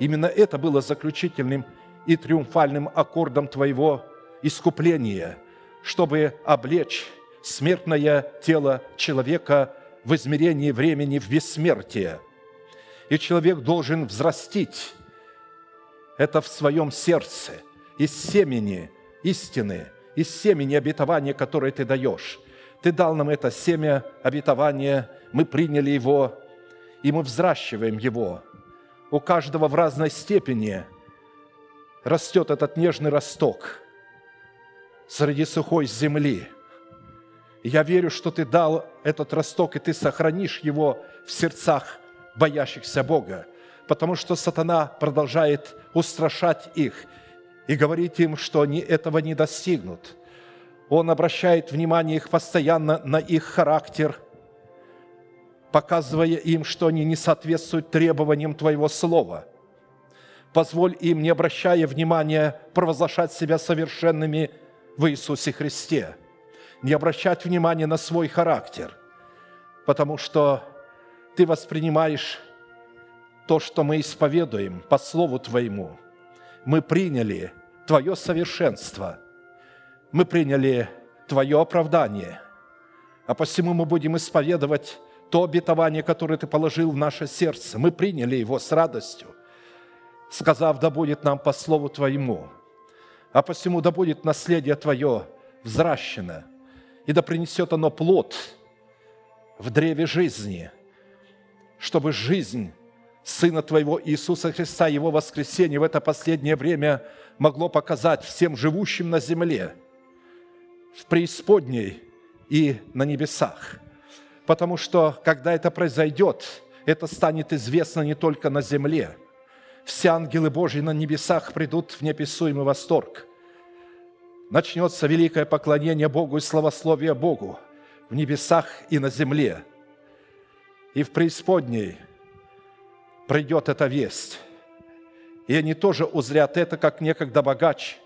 Именно это было заключительным и триумфальным аккордом Твоего искупления, чтобы облечь смертное тело человека в измерении времени в бессмертие. И человек должен взрастить это в своем сердце, из семени истины, из семени обетования, которое ты даешь. Ты дал нам это семя обетования, мы приняли его, и мы взращиваем его. У каждого в разной степени растет этот нежный росток среди сухой земли. Я верю, что ты дал этот росток, и ты сохранишь его в сердцах боящихся Бога потому что сатана продолжает устрашать их и говорить им, что они этого не достигнут. Он обращает внимание их постоянно на их характер, показывая им, что они не соответствуют требованиям Твоего Слова. Позволь им, не обращая внимания, провозглашать себя совершенными в Иисусе Христе, не обращать внимания на свой характер, потому что Ты воспринимаешь то, что мы исповедуем по Слову Твоему. Мы приняли Твое совершенство, мы приняли Твое оправдание, а посему мы будем исповедовать то обетование, которое Ты положил в наше сердце. Мы приняли его с радостью. сказав, да будет нам по слову Твоему. А посему да будет наследие Твое взращено, и да принесет оно плод в древе жизни, чтобы жизнь Сына Твоего Иисуса Христа, Его воскресение в это последнее время могло показать всем живущим на земле, в преисподней и на небесах. Потому что, когда это произойдет, это станет известно не только на земле. Все ангелы Божьи на небесах придут в неописуемый восторг. Начнется великое поклонение Богу и славословие Богу в небесах и на земле. И в преисподней придет эта весть. И они тоже узрят это, как некогда богач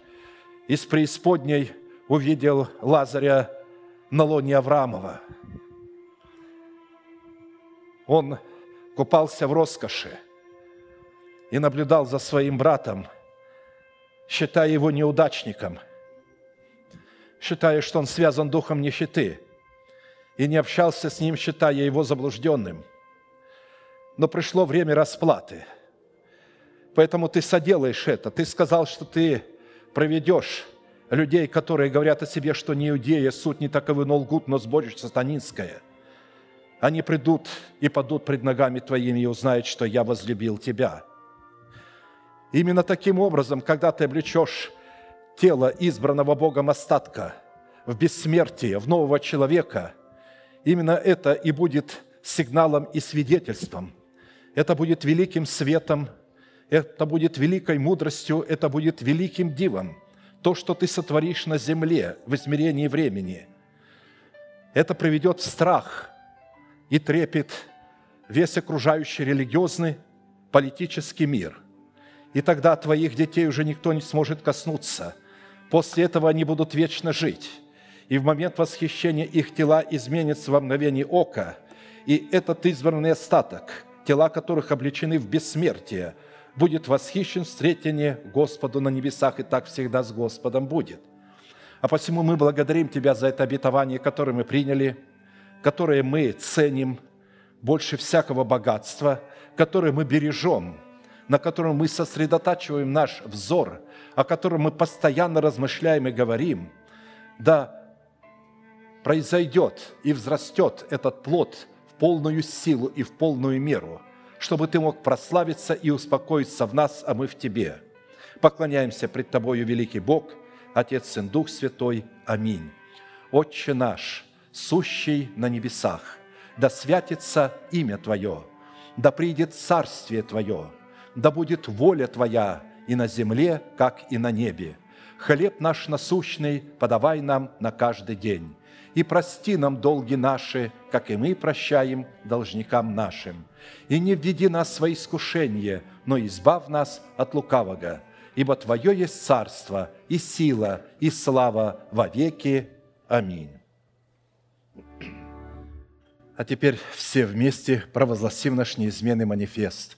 из преисподней увидел Лазаря на лоне Авраамова. Он купался в роскоши и наблюдал за своим братом, считая его неудачником, считая, что он связан духом нищеты, и не общался с ним, считая его заблужденным. Но пришло время расплаты. Поэтому ты соделаешь это. Ты сказал, что ты проведешь людей, которые говорят о себе, что не иудея, суть не таковы, но лгут, но сборище сатанинское – они придут и падут пред ногами Твоими и узнают, что я возлюбил Тебя. Именно таким образом, когда ты облечешь тело избранного Богом остатка в бессмертие, в нового человека, именно это и будет сигналом и свидетельством. Это будет великим светом, это будет великой мудростью, это будет великим дивом. То, что ты сотворишь на земле в измерении времени, это приведет в страх – и трепет весь окружающий религиозный, политический мир. И тогда твоих детей уже никто не сможет коснуться. После этого они будут вечно жить. И в момент восхищения их тела изменятся во мгновение ока. И этот избранный остаток, тела которых облечены в бессмертие, будет восхищен встретение Господу на небесах, и так всегда с Господом будет. А посему мы благодарим Тебя за это обетование, которое мы приняли – которое мы ценим больше всякого богатства, которое мы бережем, на котором мы сосредотачиваем наш взор, о котором мы постоянно размышляем и говорим, да произойдет и взрастет этот плод в полную силу и в полную меру, чтобы ты мог прославиться и успокоиться в нас, а мы в тебе. Поклоняемся пред Тобою, великий Бог, Отец, Сын, Дух Святой. Аминь. Отче наш – сущий на небесах, да святится имя Твое, да придет царствие Твое, да будет воля Твоя и на земле, как и на небе. Хлеб наш насущный подавай нам на каждый день, и прости нам долги наши, как и мы прощаем должникам нашим. И не введи нас в свои искушения, но избав нас от лукавого, ибо Твое есть царство, и сила, и слава во веки. Аминь. А теперь все вместе провозгласим наш неизменный манифест,